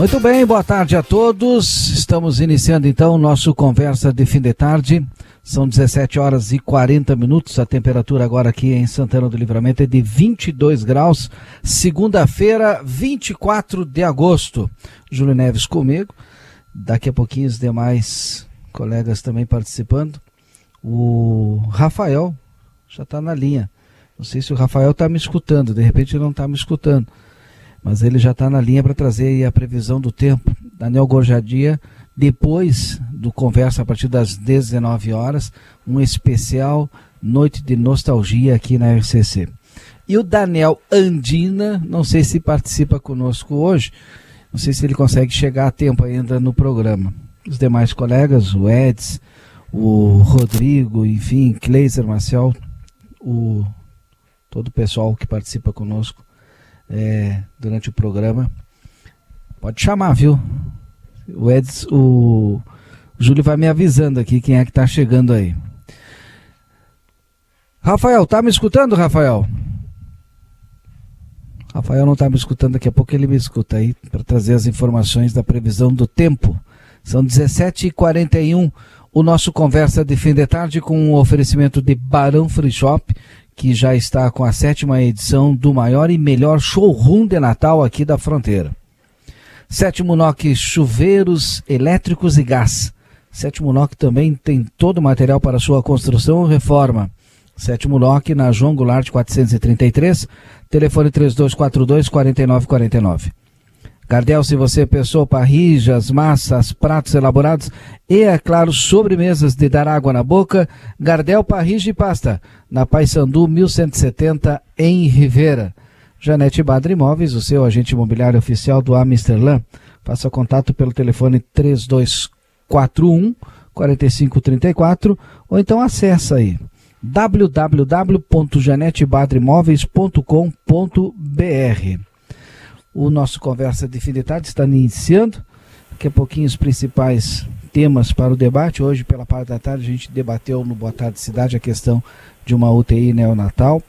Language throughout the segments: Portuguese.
Muito bem, boa tarde a todos. Estamos iniciando então o nosso conversa de fim de tarde. São 17 horas e 40 minutos. A temperatura agora aqui em Santana do Livramento é de 22 graus. Segunda-feira, 24 de agosto. Júlio Neves comigo. Daqui a pouquinho os demais colegas também participando. O Rafael já está na linha. Não sei se o Rafael está me escutando, de repente não está me escutando mas ele já está na linha para trazer a previsão do tempo. Daniel Gorjadia, depois do Conversa a partir das 19 horas, um especial Noite de Nostalgia aqui na RCC. E o Daniel Andina, não sei se participa conosco hoje, não sei se ele consegue chegar a tempo ainda no programa. Os demais colegas, o Eds, o Rodrigo, enfim, Kleiser, Marcel, o, todo o pessoal que participa conosco, é, durante o programa. Pode chamar, viu? O Eds, o, o Júlio vai me avisando aqui quem é que tá chegando aí. Rafael, tá me escutando, Rafael? Rafael não tá me escutando, daqui a pouco ele me escuta aí para trazer as informações da previsão do tempo. São 17h41, o nosso conversa de fim de tarde com um oferecimento de Barão Free Shop que já está com a sétima edição do maior e melhor showroom de Natal aqui da fronteira. Sétimo NOC Chuveiros Elétricos e Gás. Sétimo NOC também tem todo o material para sua construção ou reforma. Sétimo NOC na João Goulart 433, telefone 3242 4949. Gardel, se você pensou parrijas, massas, pratos elaborados e, é claro, sobremesas de dar água na boca, Gardel Parrija e Pasta, na Paysandu 1170, em Rivera. Janete Badra Imóveis, o seu agente imobiliário oficial do Amsterlan. Faça contato pelo telefone 3241 4534 ou então acessa aí www.janetebadrimóveis.com.br o nosso Conversa de Fim de Tarde está iniciando. Daqui a pouquinho os principais temas para o debate. Hoje, pela parte da tarde, a gente debateu no Boa Tarde Cidade a questão de uma UTI neonatal.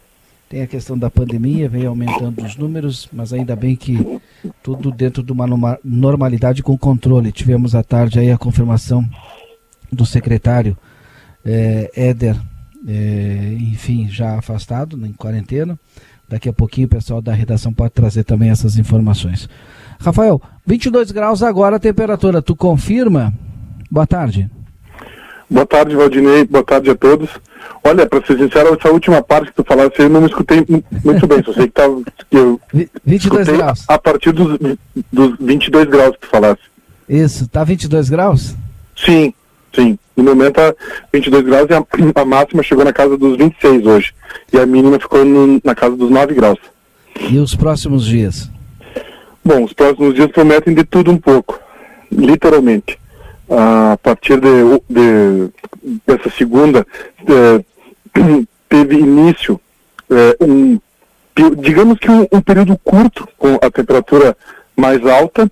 Tem a questão da pandemia, vem aumentando os números, mas ainda bem que tudo dentro de uma normalidade com controle. Tivemos à tarde aí a confirmação do secretário é, Éder, é, enfim, já afastado, em quarentena. Daqui a pouquinho o pessoal da redação pode trazer também essas informações. Rafael, 22 graus agora a temperatura, tu confirma? Boa tarde. Boa tarde, Valdinei. Boa tarde a todos. Olha, para ser sincero, essa última parte que tu falaste, eu não me escutei muito bem. Só sei que, tava, que eu 22 graus. A partir dos, dos 22 graus que tu falaste. Isso, tá 22 graus? Sim, sim. No momento tá 22 graus e a, a, máxima chegou na casa dos 26 hoje. E a mínima ficou no, na casa dos 9 graus. E os próximos dias? Bom, os próximos dias prometem de tudo um pouco. Literalmente. A partir de, de dessa segunda, é, teve início é, um, digamos que um, um, período curto com a temperatura mais alta.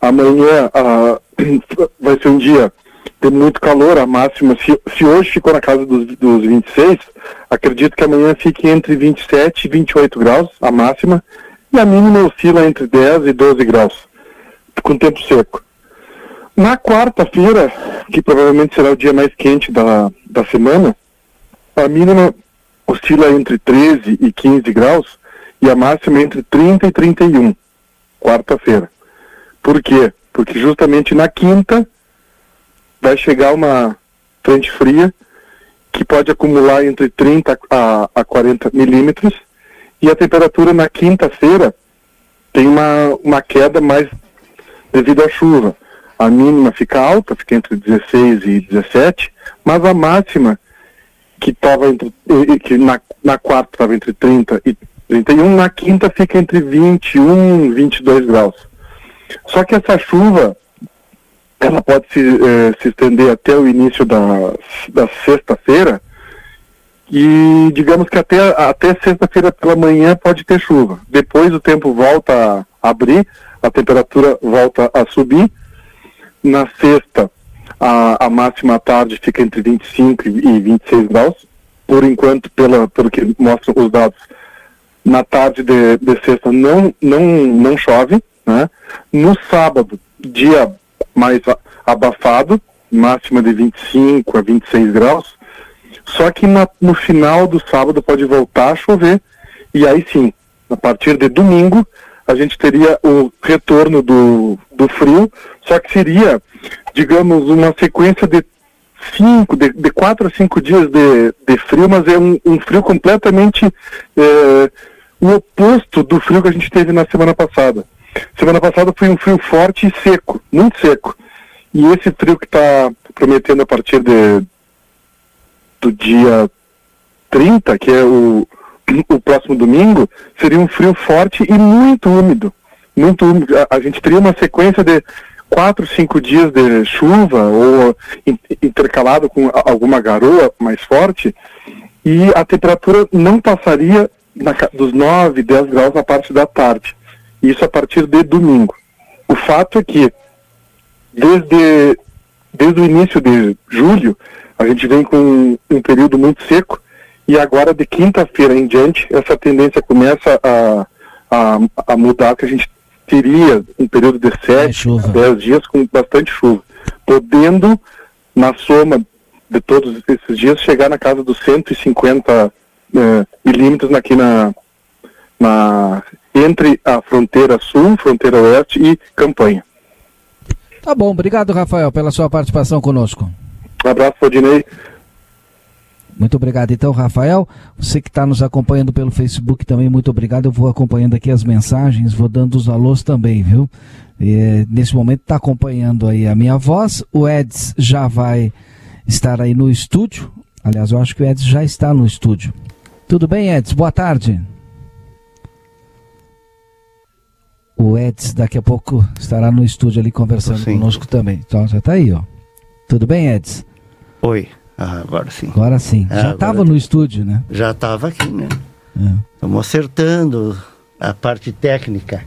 Amanhã a, vai ser um dia ter muito calor, a máxima, se, se hoje ficou na casa dos, dos 26, acredito que amanhã fique entre 27 e 28 graus, a máxima, e a mínima oscila entre 10 e 12 graus, com tempo seco. Na quarta-feira, que provavelmente será o dia mais quente da, da semana, a mínima oscila entre 13 e 15 graus e a máxima entre 30 e 31, quarta-feira. Por quê? Porque justamente na quinta vai chegar uma frente fria que pode acumular entre 30 a, a 40 milímetros e a temperatura na quinta-feira tem uma, uma queda mais devido à chuva. A mínima fica alta, fica entre 16 e 17, mas a máxima que estava entre que na, na quarta estava entre 30 e 31, na quinta fica entre 21 e 22 graus. Só que essa chuva, ela pode se, eh, se estender até o início da, da sexta-feira, e digamos que até, até sexta-feira pela manhã pode ter chuva. Depois o tempo volta a abrir, a temperatura volta a subir. Na sexta, a, a máxima tarde fica entre 25 e 26 graus. Por enquanto, pela, pelo que mostram os dados, na tarde de, de sexta não, não, não chove. Né? No sábado, dia mais abafado, máxima de 25 a 26 graus. Só que na, no final do sábado pode voltar a chover, e aí sim, a partir de domingo, a gente teria o retorno do, do frio, só que seria, digamos, uma sequência de cinco, de, de quatro a cinco dias de, de frio, mas é um, um frio completamente é, o oposto do frio que a gente teve na semana passada. Semana passada foi um frio forte e seco, muito seco. E esse frio que está prometendo a partir de, do dia 30, que é o, o próximo domingo, seria um frio forte e muito úmido. Muito úmido. A, a gente teria uma sequência de quatro, cinco dias de chuva ou intercalado com alguma garoa mais forte e a temperatura não passaria na, dos 9, 10 graus na parte da tarde. Isso a partir de domingo. O fato é que desde, desde o início de julho a gente vem com um período muito seco e agora de quinta-feira em diante essa tendência começa a, a, a mudar, que a gente teria um período de 7, 10 dias com bastante chuva, podendo na soma de todos esses dias chegar na casa dos 150 eh, milímetros aqui na, na entre a fronteira sul, fronteira oeste e campanha. Tá bom, obrigado Rafael pela sua participação conosco. Um abraço, Rodinei. Muito obrigado, então, Rafael. Você que está nos acompanhando pelo Facebook também, muito obrigado. Eu vou acompanhando aqui as mensagens, vou dando os alôs também, viu? E, nesse momento está acompanhando aí a minha voz. O Eds já vai estar aí no estúdio. Aliás, eu acho que o Eds já está no estúdio. Tudo bem, Eds? Boa tarde. O Eds daqui a pouco estará no estúdio ali conversando Sim. conosco também. Então já está aí, ó. Tudo bem, Eds? Oi, ah, agora sim. Agora sim. É, já estava no estúdio, né? Já estava aqui, né? Estamos é. acertando a parte técnica.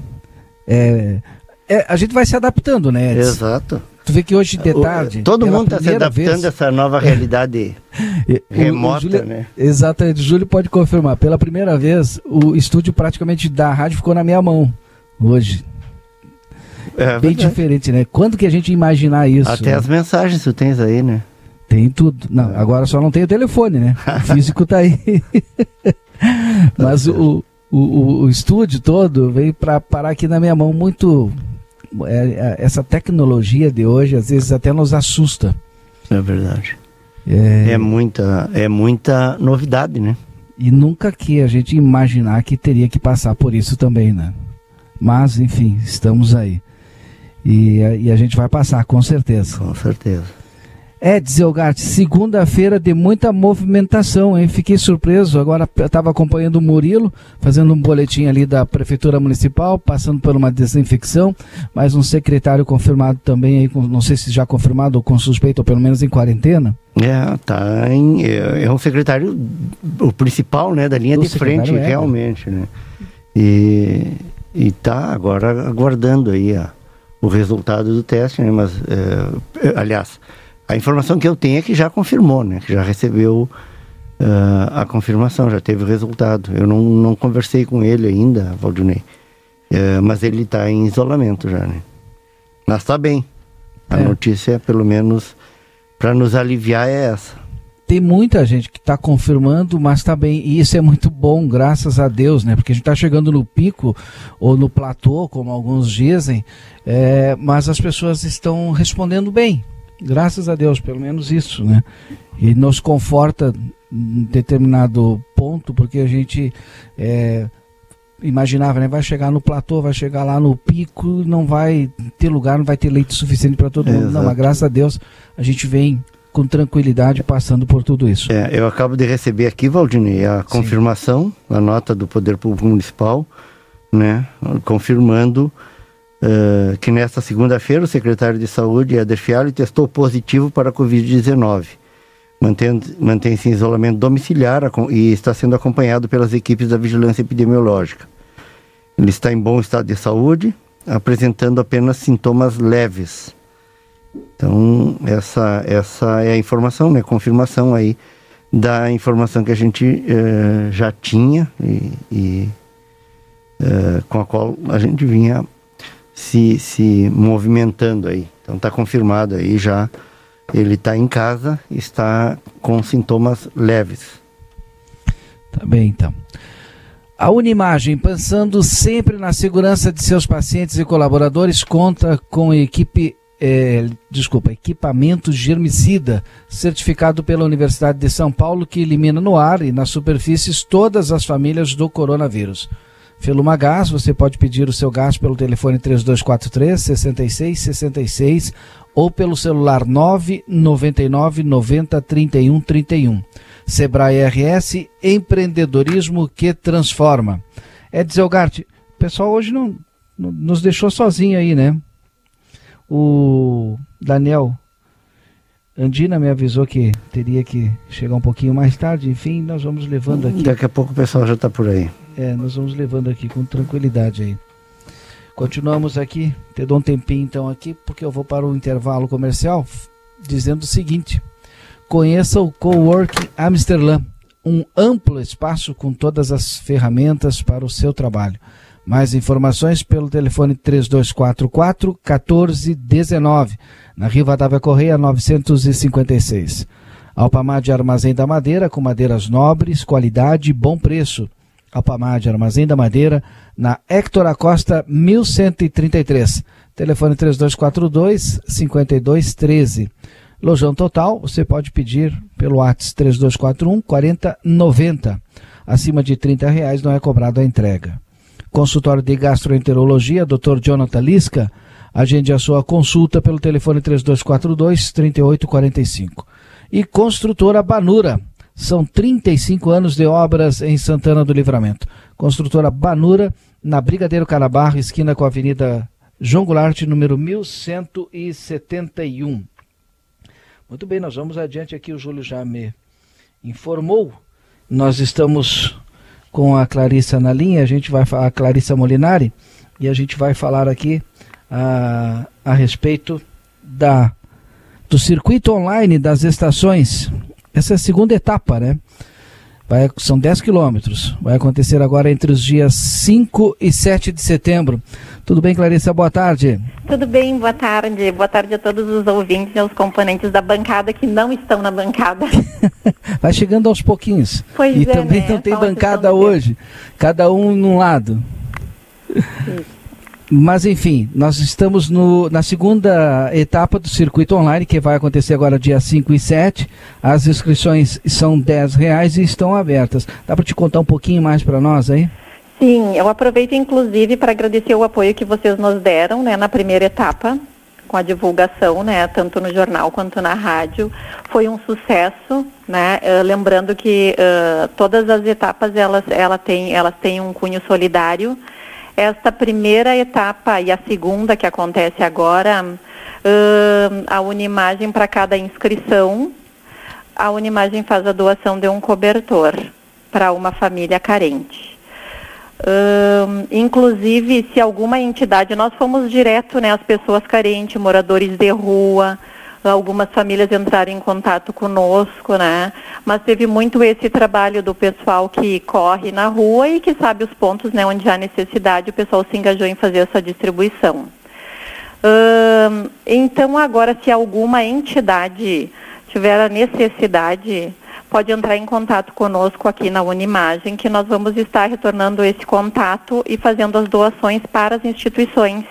É, é, a gente vai se adaptando, né? Eds? Exato. Tu vê que hoje de tarde. O, todo mundo está se adaptando vez... a essa nova realidade remota, o Júlio, né? Exatamente, o Júlio pode confirmar. Pela primeira vez, o estúdio praticamente da rádio ficou na minha mão hoje. É, Bem verdade. diferente, né? Quando que a gente imaginar isso? Até né? as mensagens tu tens aí, né? Tem tudo. Não, agora só não tem o telefone, né? O físico tá aí. Mas o, o, o, estúdio todo veio para parar aqui na minha mão muito. É, é, essa tecnologia de hoje às vezes até nos assusta. É verdade. É... é muita, é muita novidade, né? E nunca que a gente imaginar que teria que passar por isso também, né? Mas, enfim, estamos aí. E, e a gente vai passar, com certeza. Com certeza. Eds Elgart, segunda-feira de muita movimentação, hein? Fiquei surpreso. Agora estava acompanhando o Murilo, fazendo um boletim ali da Prefeitura Municipal, passando por uma desinfecção, mas um secretário confirmado também, aí, não sei se já confirmado ou com suspeito, ou pelo menos em quarentena. É, tá em, é, é um secretário, o principal, né, da linha de frente, é, realmente, né? E, e tá agora aguardando aí a o resultado do teste, né? Mas, é, é, aliás, a informação que eu tenho é que já confirmou, né? Que já recebeu uh, a confirmação, já teve o resultado. Eu não, não conversei com ele ainda, Valdinei, uh, mas ele está em isolamento já, né? Mas está bem. A é. notícia, pelo menos, para nos aliviar, é essa tem muita gente que está confirmando, mas está bem. E isso é muito bom, graças a Deus, né? Porque a gente está chegando no pico ou no platô, como alguns dizem, é, mas as pessoas estão respondendo bem. Graças a Deus, pelo menos isso, né? E nos conforta em determinado ponto, porque a gente é, imaginava, né? Vai chegar no platô, vai chegar lá no pico, não vai ter lugar, não vai ter leite suficiente para todo mundo. Não, mas graças a Deus a gente vem com tranquilidade passando por tudo isso. É, eu acabo de receber aqui, Valdinei, a Sim. confirmação, a nota do Poder Público Municipal, né, confirmando uh, que nesta segunda-feira o secretário de Saúde, Eder Fialho, testou positivo para a Covid-19. Mantém-se em isolamento domiciliar e está sendo acompanhado pelas equipes da vigilância epidemiológica. Ele está em bom estado de saúde, apresentando apenas sintomas leves. Então, essa, essa é a informação, né? Confirmação aí da informação que a gente eh, já tinha e, e eh, com a qual a gente vinha se, se movimentando aí. Então, está confirmado aí já. Ele está em casa, está com sintomas leves. Tá bem, então. A Unimagem, pensando sempre na segurança de seus pacientes e colaboradores, conta com equipe, é, desculpa, equipamento germicida, certificado pela Universidade de São Paulo, que elimina no ar e nas superfícies todas as famílias do coronavírus. Feluma Gás, você pode pedir o seu gás pelo telefone 3243 6666 ou pelo celular 999 90 31 31. Sebrae RS, empreendedorismo que transforma. Edson Gart, o pessoal hoje não, não, nos deixou sozinho aí, né? O Daniel Andina me avisou que teria que chegar um pouquinho mais tarde, enfim, nós vamos levando aqui. Daqui a pouco o pessoal já está por aí. É, nós vamos levando aqui com tranquilidade aí. Continuamos aqui, te dou um tempinho então aqui, porque eu vou para o intervalo comercial dizendo o seguinte. Conheça o Coworking Amsterdã, um amplo espaço com todas as ferramentas para o seu trabalho. Mais informações pelo telefone 3244 1419, na Rivadavia Correia 956. Alpamade Armazém da Madeira, com madeiras nobres, qualidade e bom preço. Alpamade Armazém da Madeira, na Hector Acosta 1133. Telefone 3242 5213. Lojão Total, você pode pedir pelo WhatsApp 3241 4090. Acima de 30 reais não é cobrado a entrega. Consultório de Gastroenterologia, Dr. Jonathan Lisca, agende a sua consulta pelo telefone 3242 3845. E Construtora Banura, são 35 anos de obras em Santana do Livramento. Construtora Banura, na Brigadeiro Canabarro, esquina com a Avenida João Goulart, número 1171. Muito bem, nós vamos adiante aqui. O Júlio já me informou. Nós estamos com a Clarissa na linha, a gente vai a Clarissa Molinari, e a gente vai falar aqui a, a respeito da do circuito online das estações. Essa é a segunda etapa, né? Vai, são 10 quilômetros. Vai acontecer agora entre os dias 5 e 7 de setembro. Tudo bem, Clarissa? Boa tarde. Tudo bem, boa tarde. Boa tarde a todos os ouvintes e aos componentes da bancada que não estão na bancada. Vai chegando aos pouquinhos. Pois e é, também né? não tem bancada hoje. Cada um num lado. Isso. Mas enfim, nós estamos no, na segunda etapa do circuito online, que vai acontecer agora dia 5 e 7. As inscrições são 10 reais e estão abertas. Dá para te contar um pouquinho mais para nós aí? Sim, eu aproveito inclusive para agradecer o apoio que vocês nos deram né, na primeira etapa, com a divulgação, né, tanto no jornal quanto na rádio. Foi um sucesso, né? Uh, lembrando que uh, todas as etapas elas, ela tem, elas têm um cunho solidário. Esta primeira etapa e a segunda que acontece agora, uh, a Unimagem para cada inscrição, a Unimagem faz a doação de um cobertor para uma família carente. Uh, inclusive, se alguma entidade, nós fomos direto, né, as pessoas carentes, moradores de rua, algumas famílias entraram em contato conosco, né? Mas teve muito esse trabalho do pessoal que corre na rua e que sabe os pontos, né, onde há necessidade, o pessoal se engajou em fazer essa distribuição. Hum, então agora, se alguma entidade tiver a necessidade, pode entrar em contato conosco aqui na Unimagem, que nós vamos estar retornando esse contato e fazendo as doações para as instituições.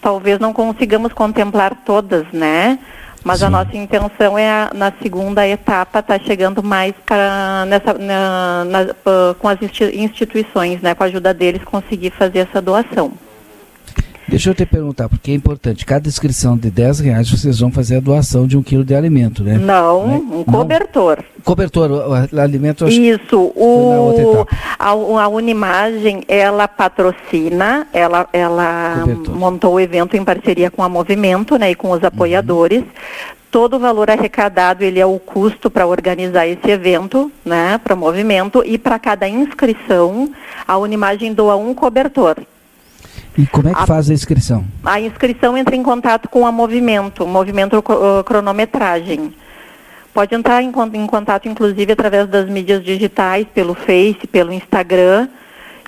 Talvez não consigamos contemplar todas, né? Mas Sim. a nossa intenção é, na segunda etapa, estar tá chegando mais para nessa, na, na, uh, com as instituições, né, com a ajuda deles, conseguir fazer essa doação. Deixa eu te perguntar, porque é importante, cada inscrição de 10 reais vocês vão fazer a doação de um quilo de alimento, né? Não, né? um cobertor. Não. Cobertor, o, o alimento... Isso, o, a, a Unimagem, ela patrocina, ela, ela montou o evento em parceria com a Movimento, né, e com os apoiadores. Uhum. Todo o valor arrecadado, ele é o custo para organizar esse evento, né, para o movimento, e para cada inscrição, a Unimagem doa um cobertor. E como é que a, faz a inscrição? A inscrição entra em contato com a Movimento, Movimento uh, Cronometragem. Pode entrar em, em, contato, inclusive, através das mídias digitais, pelo Face, pelo Instagram.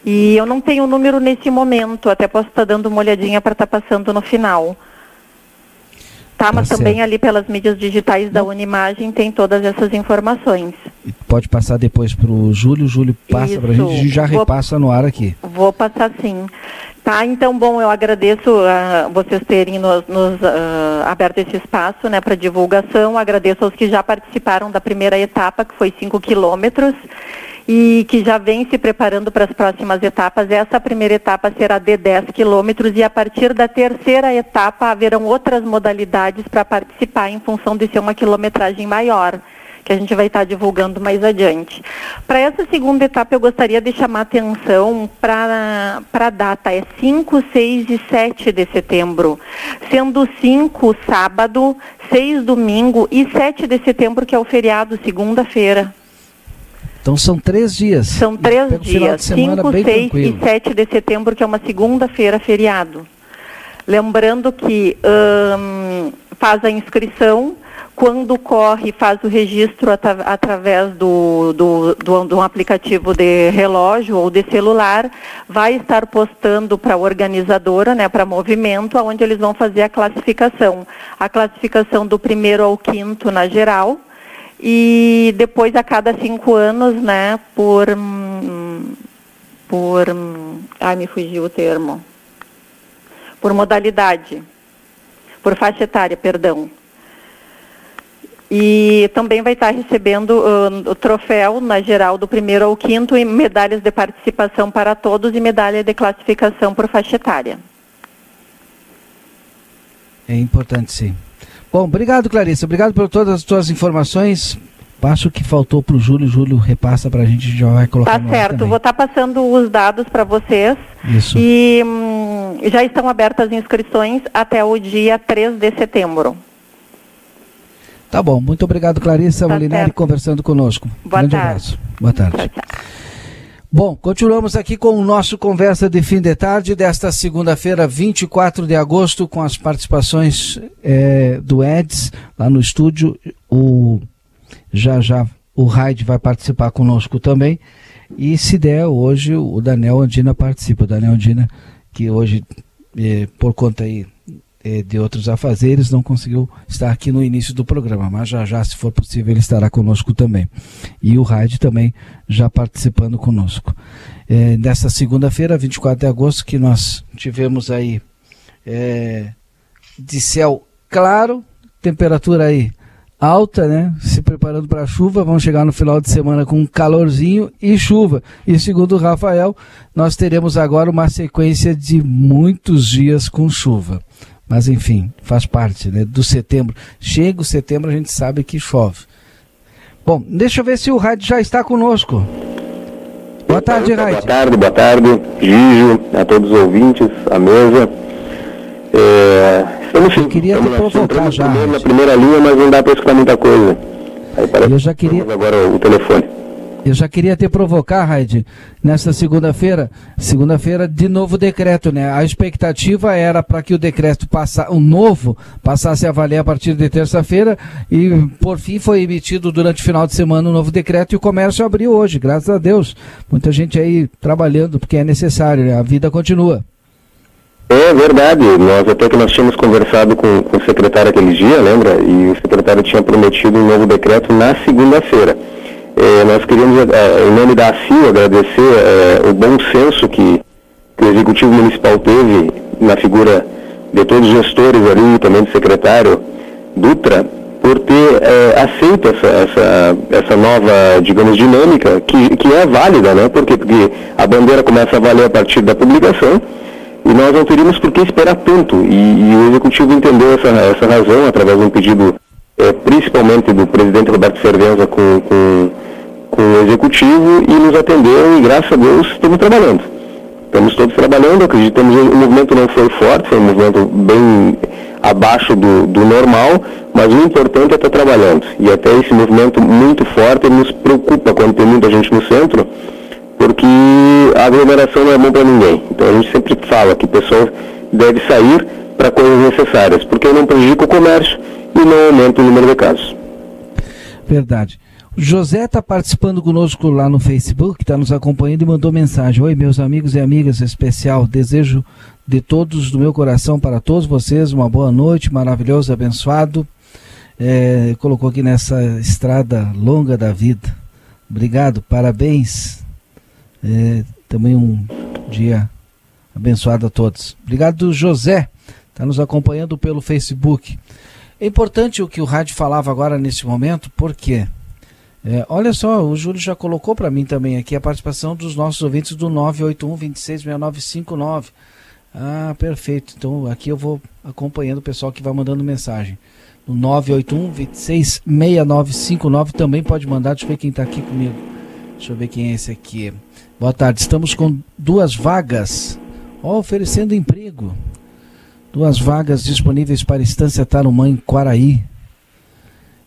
E eu não tenho o número nesse momento, até posso estar dando uma olhadinha para estar passando no final. Tá, mas tá também ali pelas mídias digitais da Unimagem tem todas essas informações. Pode passar depois para o Júlio, Júlio passa para a gente e já vou, repassa no ar aqui. Vou passar sim. Tá, então, bom, eu agradeço uh, vocês terem nos, nos uh, aberto esse espaço né, para divulgação. Agradeço aos que já participaram da primeira etapa, que foi 5 quilômetros, e que já vem se preparando para as próximas etapas. Essa primeira etapa será de 10 quilômetros e a partir da terceira etapa haverão outras modalidades para participar em função de ser uma quilometragem maior que a gente vai estar divulgando mais adiante. Para essa segunda etapa, eu gostaria de chamar atenção para a data, é 5, 6 e 7 de setembro, sendo 5 sábado, 6 domingo e 7 de setembro, que é o feriado, segunda-feira. Então são três dias. São três dias, 5, 6 e 7 de setembro, que é uma segunda-feira, feriado. Lembrando que hum, faz a inscrição quando corre, faz o registro atra através do, do, do, do, aplicativo de relógio ou de celular, vai estar postando para a organizadora, né, para movimento, onde eles vão fazer a classificação. A classificação do primeiro ao quinto na geral, e depois a cada cinco anos, né, por. por. ai, me fugiu o termo. Por modalidade. Por faixa etária, perdão. E também vai estar recebendo uh, o troféu na geral do primeiro ao quinto e medalhas de participação para todos e medalha de classificação por faixa etária. É importante sim. Bom, obrigado Clarice, obrigado por todas as suas informações. Passo o que faltou para o Júlio, Júlio repassa para a gente, já vai colocar Tá certo, vou estar tá passando os dados para vocês. Isso. E hum, já estão abertas as inscrições até o dia 3 de setembro. Tá bom, muito obrigado, Clarissa tá Molinari, conversando conosco. Boa Grande tarde. abraço. Boa tarde. Tchau, tchau. Bom, continuamos aqui com o nosso conversa de fim de tarde desta segunda-feira, 24 de agosto, com as participações é, do Eds lá no estúdio. O já já o Raid vai participar conosco também. E se der, hoje o Daniel Andina participa. O Daniel Andina, que hoje, é, por conta aí de outros afazeres, não conseguiu estar aqui no início do programa, mas já já, se for possível, ele estará conosco também. E o Raid também já participando conosco. É, nessa segunda-feira, 24 de agosto, que nós tivemos aí é, de céu claro, temperatura aí alta, né? Se preparando para a chuva, vamos chegar no final de semana com calorzinho e chuva. E segundo o Rafael, nós teremos agora uma sequência de muitos dias com chuva. Mas enfim, faz parte né, do setembro. Chega o setembro, a gente sabe que chove. Bom, deixa eu ver se o Raid já está conosco. Boa tarde, Raid. Boa tarde, boa tarde, Gijo, a todos os ouvintes, a mesa. É, estamos, eu queria estamos, te provocar já. Na primeira linha, mas não dá para escutar muita coisa. Aí eu já queria. Agora o telefone. Eu já queria te provocar, Raid, nesta segunda-feira, segunda-feira de novo decreto, né? A expectativa era para que o decreto passa, o novo passasse a valer a partir de terça-feira e por fim foi emitido durante o final de semana um novo decreto e o comércio abriu hoje, graças a Deus. Muita gente aí trabalhando porque é necessário, né? A vida continua. É verdade, nós até que nós tínhamos conversado com, com o secretário aquele dia, lembra? E o secretário tinha prometido um novo decreto na segunda-feira. É, nós queríamos, é, em nome da ACIO, agradecer é, o bom senso que, que, o Executivo Municipal teve na figura de todos os gestores ali, também do secretário Dutra, por ter é, aceito essa, essa, essa nova, digamos, dinâmica, que, que é válida, né? Porque, porque a bandeira começa a valer a partir da publicação E nós não teríamos por que esperar tanto. E, e o Executivo entendeu essa, essa razão através de um pedido, é, principalmente do presidente Roberto Cervenza com, com, com o Executivo, e nos atendeu e, graças a Deus, estamos trabalhando. Estamos todos trabalhando, acreditamos que o movimento não foi forte, foi um movimento bem abaixo do, do normal, mas o importante é estar trabalhando. E até esse movimento muito forte nos preocupa quando tem muita gente no centro, porque a aglomeração não é bom para ninguém. Então a gente sempre fala que o pessoal deve sair para coisas necessárias, porque não prejudica o comércio e não aumenta o número de casos. Verdade. José está participando conosco lá no Facebook, está nos acompanhando e mandou mensagem. Oi, meus amigos e amigas especial. Desejo de todos, do meu coração, para todos vocês, uma boa noite, maravilhoso, abençoado. É, colocou aqui nessa estrada longa da vida. Obrigado, parabéns. É, também um dia abençoado a todos. Obrigado, José. Está nos acompanhando pelo Facebook. É importante o que o rádio falava agora nesse momento, porque é, olha só, o Júlio já colocou para mim também aqui a participação dos nossos ouvintes do 981 266959. Ah, perfeito. Então aqui eu vou acompanhando o pessoal que vai mandando mensagem. No 981 266959 também pode mandar. Deixa eu ver quem está aqui comigo. Deixa eu ver quem é esse aqui. Boa tarde. Estamos com duas vagas. Ó, oferecendo emprego. Duas vagas disponíveis para Estância Tarumã em Quaraí.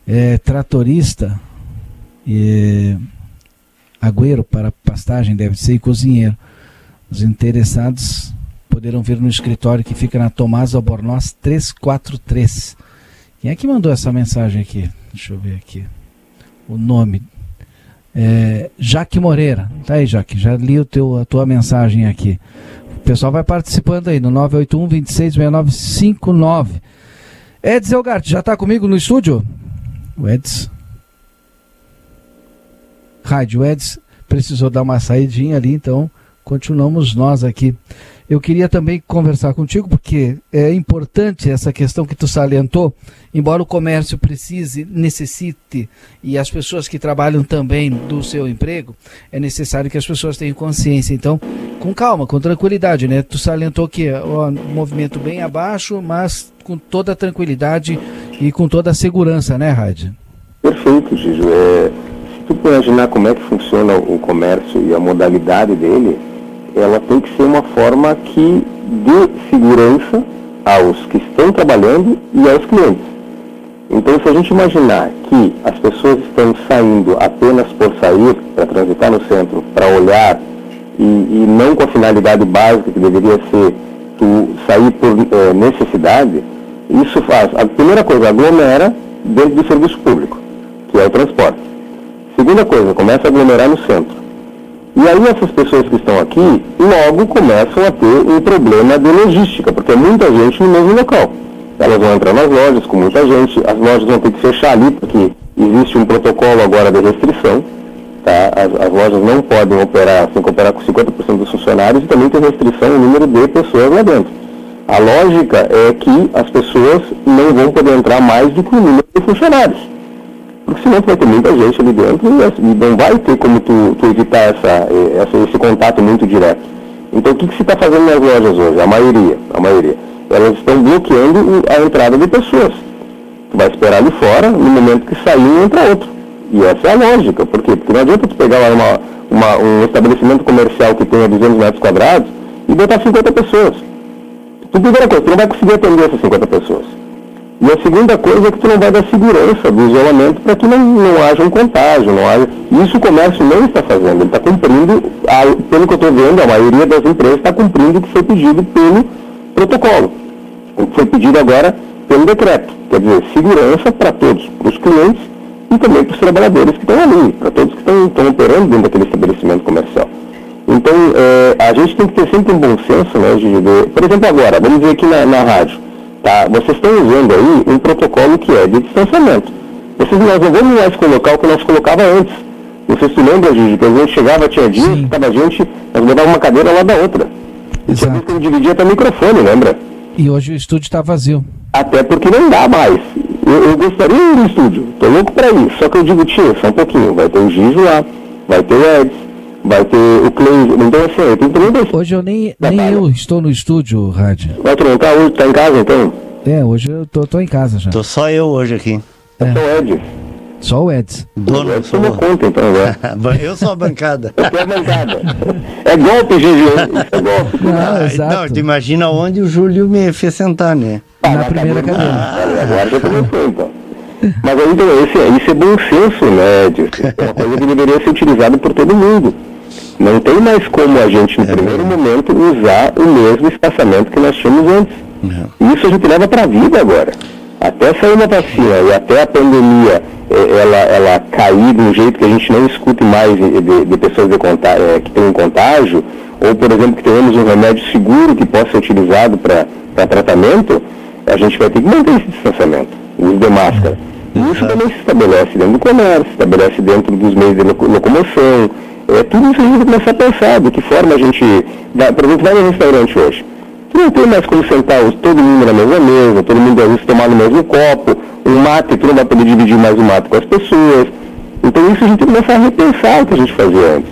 É, tratorista e agüeiro para pastagem deve ser e cozinheiro. Os interessados poderão vir no escritório que fica na Tomás Albornoz 343. Quem é que mandou essa mensagem aqui? Deixa eu ver aqui. O nome. É, Jaque Moreira. Tá aí, Jaque. Já li o teu, a tua mensagem aqui. O pessoal vai participando aí no 981 266959. Eds Elgart, já está comigo no estúdio? O Eds Rádio Eds precisou dar uma saidinha ali, então continuamos nós aqui. Eu queria também conversar contigo porque é importante essa questão que tu salientou, embora o comércio precise, necessite e as pessoas que trabalham também do seu emprego, é necessário que as pessoas tenham consciência. Então, com calma, com tranquilidade, né? Tu salientou que o movimento bem abaixo, mas com toda tranquilidade e com toda a segurança, né, Rádio? Perfeito, Gijo. É tu imaginar como é que funciona o comércio e a modalidade dele, ela tem que ser uma forma que dê segurança aos que estão trabalhando e aos clientes. Então, se a gente imaginar que as pessoas estão saindo apenas por sair, para transitar no centro, para olhar, e, e, não com a finalidade básica que deveria ser tu sair por é, necessidade, isso faz, a primeira coisa, aglomera dentro do serviço público, que é o transporte. Segunda coisa, começa a aglomerar no centro. E aí essas pessoas que estão aqui logo começam a ter um problema de logística, porque é muita gente no mesmo local. Elas vão entrar nas lojas com muita gente, as lojas vão ter que fechar ali, porque existe um protocolo agora de restrição. Tá? As, as lojas não podem operar, tem que operar com 50% dos funcionários e também tem restrição no número de pessoas lá dentro. A lógica é que as pessoas não vão poder entrar mais do que o número de funcionários porque senão vai ter muita gente ali dentro e não vai ter como tu, tu evitar essa, eh, essa, esse contato muito direto. Então o que, que se está fazendo nas lojas hoje? A maioria, a maioria. Elas estão bloqueando a entrada de pessoas. Tu vai esperar ali fora, no momento que sair um entra outro. E essa é a lógica. Por quê? Porque não adianta tu pegar lá uma, uma, um estabelecimento comercial que tenha 200 metros quadrados e botar 50 pessoas. Tu, primeira coisa, tu não vai conseguir atender essas 50 pessoas. E a segunda coisa é que tu não vai dar segurança do isolamento para que não, não haja um contágio. Não haja... Isso o comércio não está fazendo. Ele está cumprindo, a, pelo que eu estou vendo, a maioria das empresas está cumprindo o que foi pedido pelo protocolo. O que foi pedido agora pelo decreto. Quer dizer, segurança para todos, para os clientes e também para os trabalhadores que estão ali, para todos que estão, operando dentro daquele estabelecimento comercial. Então, é, a gente tem que ter sempre um bom senso, né, Gigi? Por exemplo, agora, vamos ver aqui na, na rádio Tá? Vocês estão usando aí um protocolo que é de distanciamento. Vocês nós não vamos mais colocar o que nós colocava antes. Você se lembra, Gigi, que a gente chegava, tinha dias que estava a gente, nós mudava uma cadeira lá da outra. Exato. Tinha que a dividia até o microfone, lembra? E hoje o estúdio está vazio. Até porque não dá mais. Eu, eu gostaria de ir no estúdio, tô louco para ir. Só que eu digo, tia, só um pouquinho, vai ter o Gigi lá, vai ter o Eds, vai ter o Cleide. Então, assim, eu tenho também dois. Hoje eu nem, nem eu estou no estúdio, Rádio. Mas tu não tá hoje, tá em casa então? É, hoje eu tô, tô em casa já. Tô só eu hoje aqui. É. Só o Ed. Só o Eds. Dono, Ed sou... conta então agora. eu sou a bancada. Eu é bancada. É golpe, GG. É golpe. Não, Ah, exato. não, tu imagina onde o Júlio me fez sentar, né? Na primeira cadeira. Ah, agora já começou então. Mas aí, então, esse, isso é bom senso, né, Ed? É uma coisa que deveria ser utilizada por todo mundo. Não tem mais como a gente, no primeiro momento, usar o mesmo espaçamento que nós tínhamos antes. Isso a gente leva para a vida agora. Até sair uma vacina e até a pandemia eh, ela, ela cair de um jeito que a gente não escute mais de, de- de pessoas de contá- eh, que têm um contágio, ou, por exemplo, que tenhamos um remédio seguro que possa ser utilizado para tratamento, a gente vai ter que manter esse distanciamento, o uso de máscara. E isso também se estabelece dentro do comércio, estabelece dentro dos meios de loco- locomoção. É, tudo isso a gente começar a pensar, de que forma a gente. Por exemplo, vai no restaurante hoje. Não tem mais como sentar todo mundo na mesma mesa, todo mundo às vezes tomar no mesmo copo, um mate, tu não vai poder dividir mais o mate com as pessoas. Então isso a gente tem que começar a repensar o que a gente fazia antes.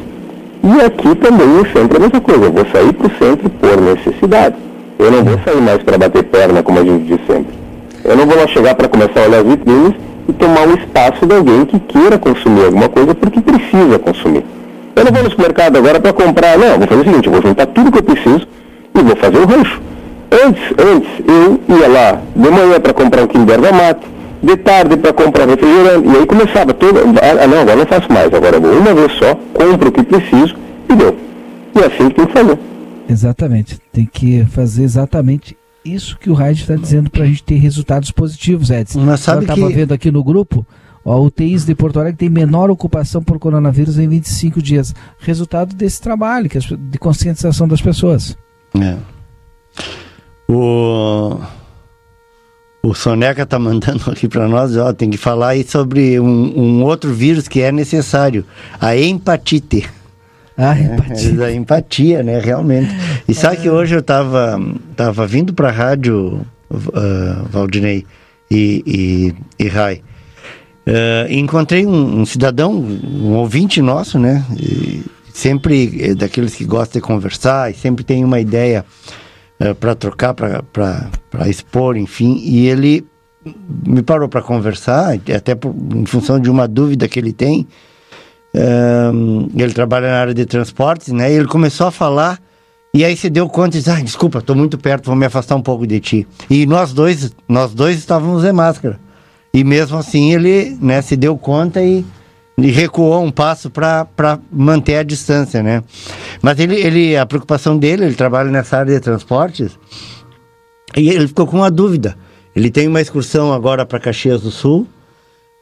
E aqui também é sempre a mesma coisa. Eu vou sair para o centro por necessidade. Eu não vou sair mais para bater perna, como a gente diz sempre. Eu não vou lá chegar para começar a olhar vitrines e tomar um espaço de alguém que queira consumir alguma coisa porque precisa consumir. Eu não vou no supermercado agora para comprar, não, eu vou fazer o seguinte, eu vou juntar tudo que eu preciso e vou fazer o rancho. Antes, antes, eu ia lá de manhã para comprar um de erva mate, de tarde para comprar refrigerante, e aí começava todo, ah ah, não, agora não faço mais, agora eu vou uma vez só, compro o que preciso e deu. E é assim que tem que fazer. Exatamente. Tem que fazer exatamente isso que o Raid está dizendo para a gente ter resultados positivos, Edson. Mas sabe Eu estava que- vendo aqui no grupo, ó, UTIs de Porto Alegre tem menor ocupação por coronavírus em 25 dias. Resultado desse trabalho, que as- de conscientização das pessoas. É. O, o Soneca tá mandando aqui para nós, ó, tem que falar aí sobre um, um outro vírus que é necessário, a empatite. Ah, É, empatia. a empatia, né, realmente. E sabe que hoje eu tava, tava vindo pra rádio, ah, Valdinei e, e, e Rai. E encontrei um, um cidadão, um ouvinte nosso, né? e sempre é daqueles que gostam de conversar e sempre tem uma ideia para trocar, para expor, enfim. E ele me parou para conversar, até por- em função de uma dúvida que ele tem. Ahn, ele trabalha na área de transportes, né? E ele começou a falar e aí se deu conta e disse: ah, desculpa, estou muito perto, vou me afastar um pouco de ti. E nós dois, nós dois estávamos de máscara. E mesmo assim ele, né, se deu conta e, e recuou um passo para manter a distância, né? Mas ele, ele, a preocupação dele, ele trabalha nessa área de transportes e ele ficou com uma dúvida. Ele tem uma excursão agora para Caxias do Sul.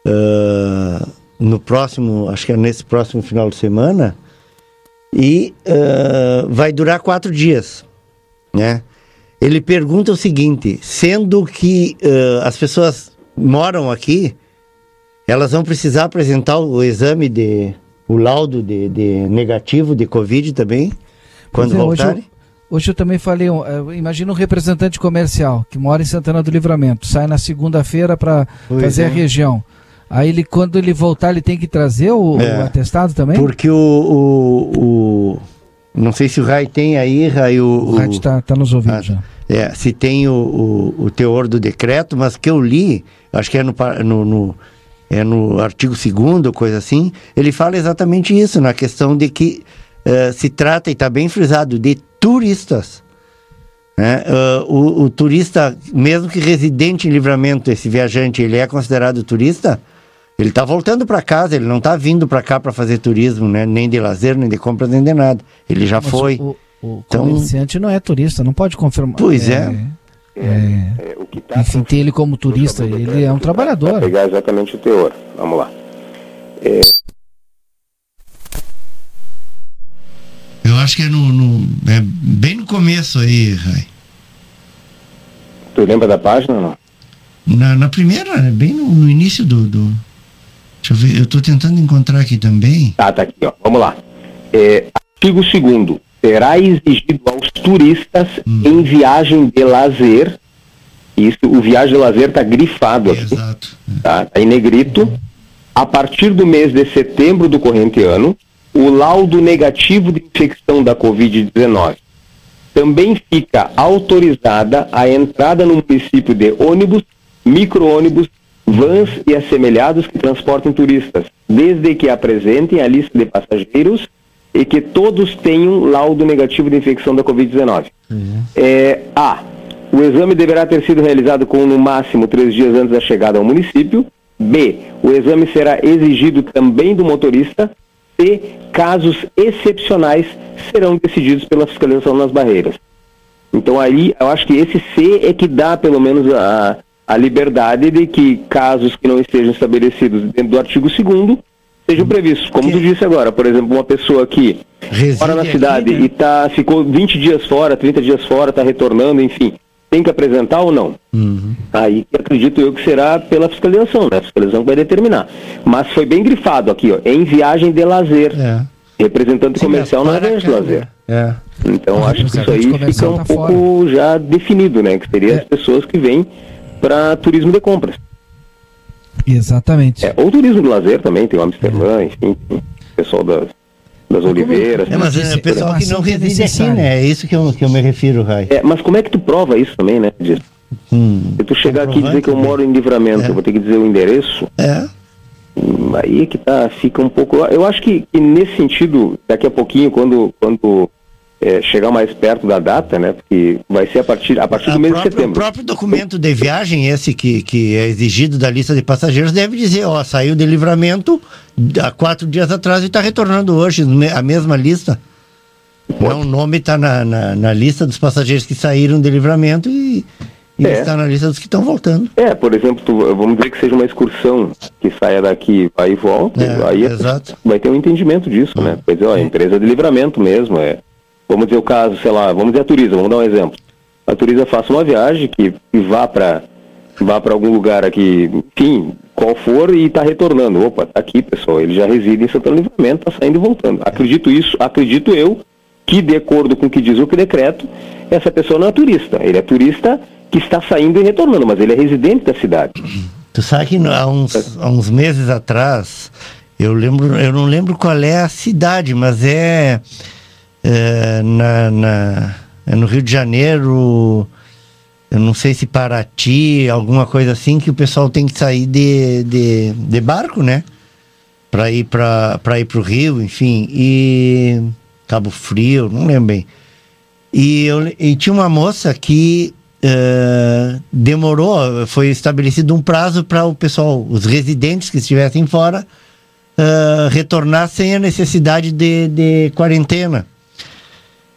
ah, no próximo, acho que é nesse próximo final de semana, e ah, vai durar quatro dias, né? Ele pergunta o seguinte: sendo que ah, as pessoas moram aqui, elas vão precisar apresentar o exame de o laudo de, de negativo de Covid também quando é, hoje eu- voltarem? Hoje eu também falei, imagina um representante comercial que mora em Santana do Livramento, sai na segunda-feira para fazer é. a região. Aí ele, quando ele voltar, ele tem que trazer o, É. o atestado também? Porque o, o, o- não sei se o Rai tem aí, Rai, o, O Rádio está tá nos ouvindo Ah, já. É, se tem o, o, o teor do decreto, mas que eu li, acho que é no, no, no- é no artigo 2 coisa assim, ele fala exatamente isso, na questão de que eh, se trata, e está bem frisado, de turistas. né? Ah, o, o turista, mesmo que residente em livramento, esse viajante, ele é considerado turista, ele está voltando para casa, ele não está vindo para cá para fazer turismo, né? nem de lazer, nem de compras, nem de nada. Ele já Mas foi. O, o Então- comerciante não é turista, não pode confirmar. Pois é. é. É, o que tá Enfim, ter ele como turista, ele é um trabalhador. pegar exatamente o teor. Vamos lá. Eu acho que é no, no- é bem no começo aí, Rai. Tu lembra da página ou não? Na, na primeira, é bem no, no início do, do. Deixa eu ver, eu tô tentando encontrar aqui também. Tá, tá aqui, ó. Vamos lá. É, artigo 2 Será exigido aos turistas em viagem de lazer. Isso, o viagem de lazer está grifado aqui, Exato. tá? Tá em negrito. A partir do mês de setembro do corrente ano, o laudo negativo de infecção da Covid-19. Também fica autorizada a entrada no município de ônibus, micro-ônibus, vans e assemelhados que transportem turistas, desde que apresentem a lista de passageiros e que todos tenham laudo negativo de infecção da Covid-19. Uhum. É, a. O exame deverá ter sido realizado com no máximo três dias antes da chegada ao município. B. O exame será exigido também do motorista. C. Casos excepcionais serão decididos pela fiscalização nas barreiras. Então aí eu acho que esse C é que dá pelo menos a, a liberdade de que casos que não estejam estabelecidos dentro do artigo 2 sejam previstos. Como que... tu disse agora, por exemplo, uma pessoa que Reside mora na cidade aqui, né? e tá, ficou 20 dias fora, 30 dias fora, está retornando, enfim, tem que apresentar ou não? Uhum. Aí acredito eu que será pela fiscalização, né? A fiscalização vai determinar. Mas foi bem grifado aqui, ó, em viagem de lazer. É. Representante Sim, comercial não é viagem de lazer. É. Então acho que isso aí fica um tá pouco fora. já definido, né? Que seria é. as pessoas que vêm para turismo de compras. Exatamente. É, ou turismo de lazer também, tem o Amsterdã, é. enfim, pessoal das, das oliveiras. É, mas é pessoal que não reside aqui, né? É isso que eu, que eu me refiro, Rai. É, mas como é que tu prova isso também, né? Diz? Hum, Se tu chegar aqui e dizer que eu moro em livramento, é. eu vou ter que dizer o endereço. É. Hum, aí é que tá, fica um pouco. Eu acho que, que nesse sentido, daqui a pouquinho, quando, quando é, chegar mais perto da data, né? Porque vai ser a partir, a partir do mês própria, de setembro. O próprio documento de viagem, esse que, que é exigido da lista de passageiros, deve dizer, ó, saiu de livramento há quatro dias atrás e está retornando hoje, a mesma lista. Não, o nome está na, na, na, lista dos passageiros que saíram de livramento e, e é. está na lista dos que estão voltando. É, por exemplo, tu, vamos dizer que seja uma excursão que saia daqui, vai e volta, é, aí exato. vai ter um entendimento disso, né? Pois é, ó, a empresa de livramento mesmo, é Vamos dizer o caso, sei lá, vamos dizer a Turiza, vamos dar um exemplo. A Turiza faça uma viagem que, que vá para vá para algum lugar aqui, enfim, qual for, e está retornando. Opa, tá aqui, pessoal, ele já reside em Santana Livramento, está saindo e voltando. Acredito isso, acredito eu, que de acordo com o que diz o decreto, essa pessoa não é turista. Ele é turista que está saindo e retornando, mas ele é residente da cidade. Tu sabe que há uns, há uns meses atrás, eu lembro, eu não lembro qual é a cidade, mas é é, na, na, é no Rio de Janeiro, eu não sei se Paraty, alguma coisa assim, que o pessoal tem que sair de, de, de barco, né? Para ir para ir o Rio, enfim. E Cabo Frio, não lembro bem. E, eu, e tinha uma moça que uh, demorou, foi estabelecido um prazo para o pessoal, os residentes que estivessem fora, uh, retornar sem a necessidade de, de quarentena.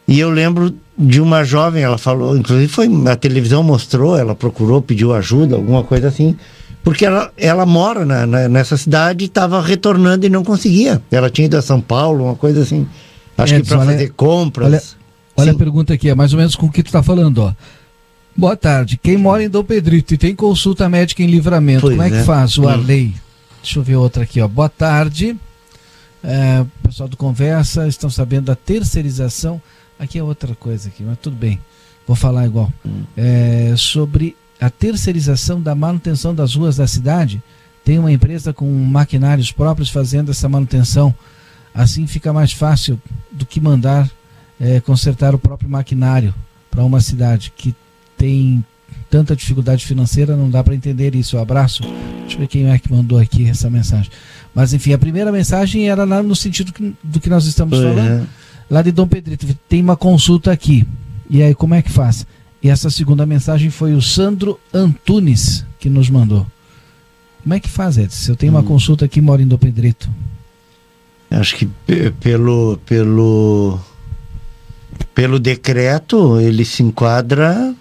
E eu lembro de uma jovem, ela falou, inclusive foi a televisão mostrou, ela procurou, pediu ajuda, alguma coisa assim, porque ela, ela mora na, na, nessa cidade e estava retornando e não conseguia. Ela tinha ido a São Paulo, uma coisa assim. Acho é, que para fazer compras. Olha, olha a pergunta aqui, é mais ou menos com o que tu está falando, ó. Boa tarde. Quem mora em Dom Pedrito e tem consulta médica em livramento, pois como é, é que faz o hum. Arley? Deixa eu ver outra aqui, ó. Boa tarde. É, pessoal do Conversa, estão sabendo da terceirização Aqui é outra coisa aqui, mas tudo bem. Vou falar igual. É, sobre a terceirização da manutenção das ruas da cidade. Tem uma empresa com maquinários próprios fazendo essa manutenção. Assim fica mais fácil do que mandar é, consertar o próprio maquinário para uma cidade que tem tanta dificuldade financeira, não dá para entender isso. Um abraço. Deixa eu ver quem é que mandou aqui essa mensagem. Mas enfim, a primeira mensagem era lá no sentido que, do que nós estamos falando. Lá de Dom Pedrito, tem uma consulta aqui. E aí, como é que faz? E essa segunda mensagem foi o Sandro Antunes que nos mandou. Como é que faz, Edson? Se eu tenho uma hum. consulta aqui moro em Dom Pedrito. Acho que pelo, pelo, pelo decreto ele se enquadra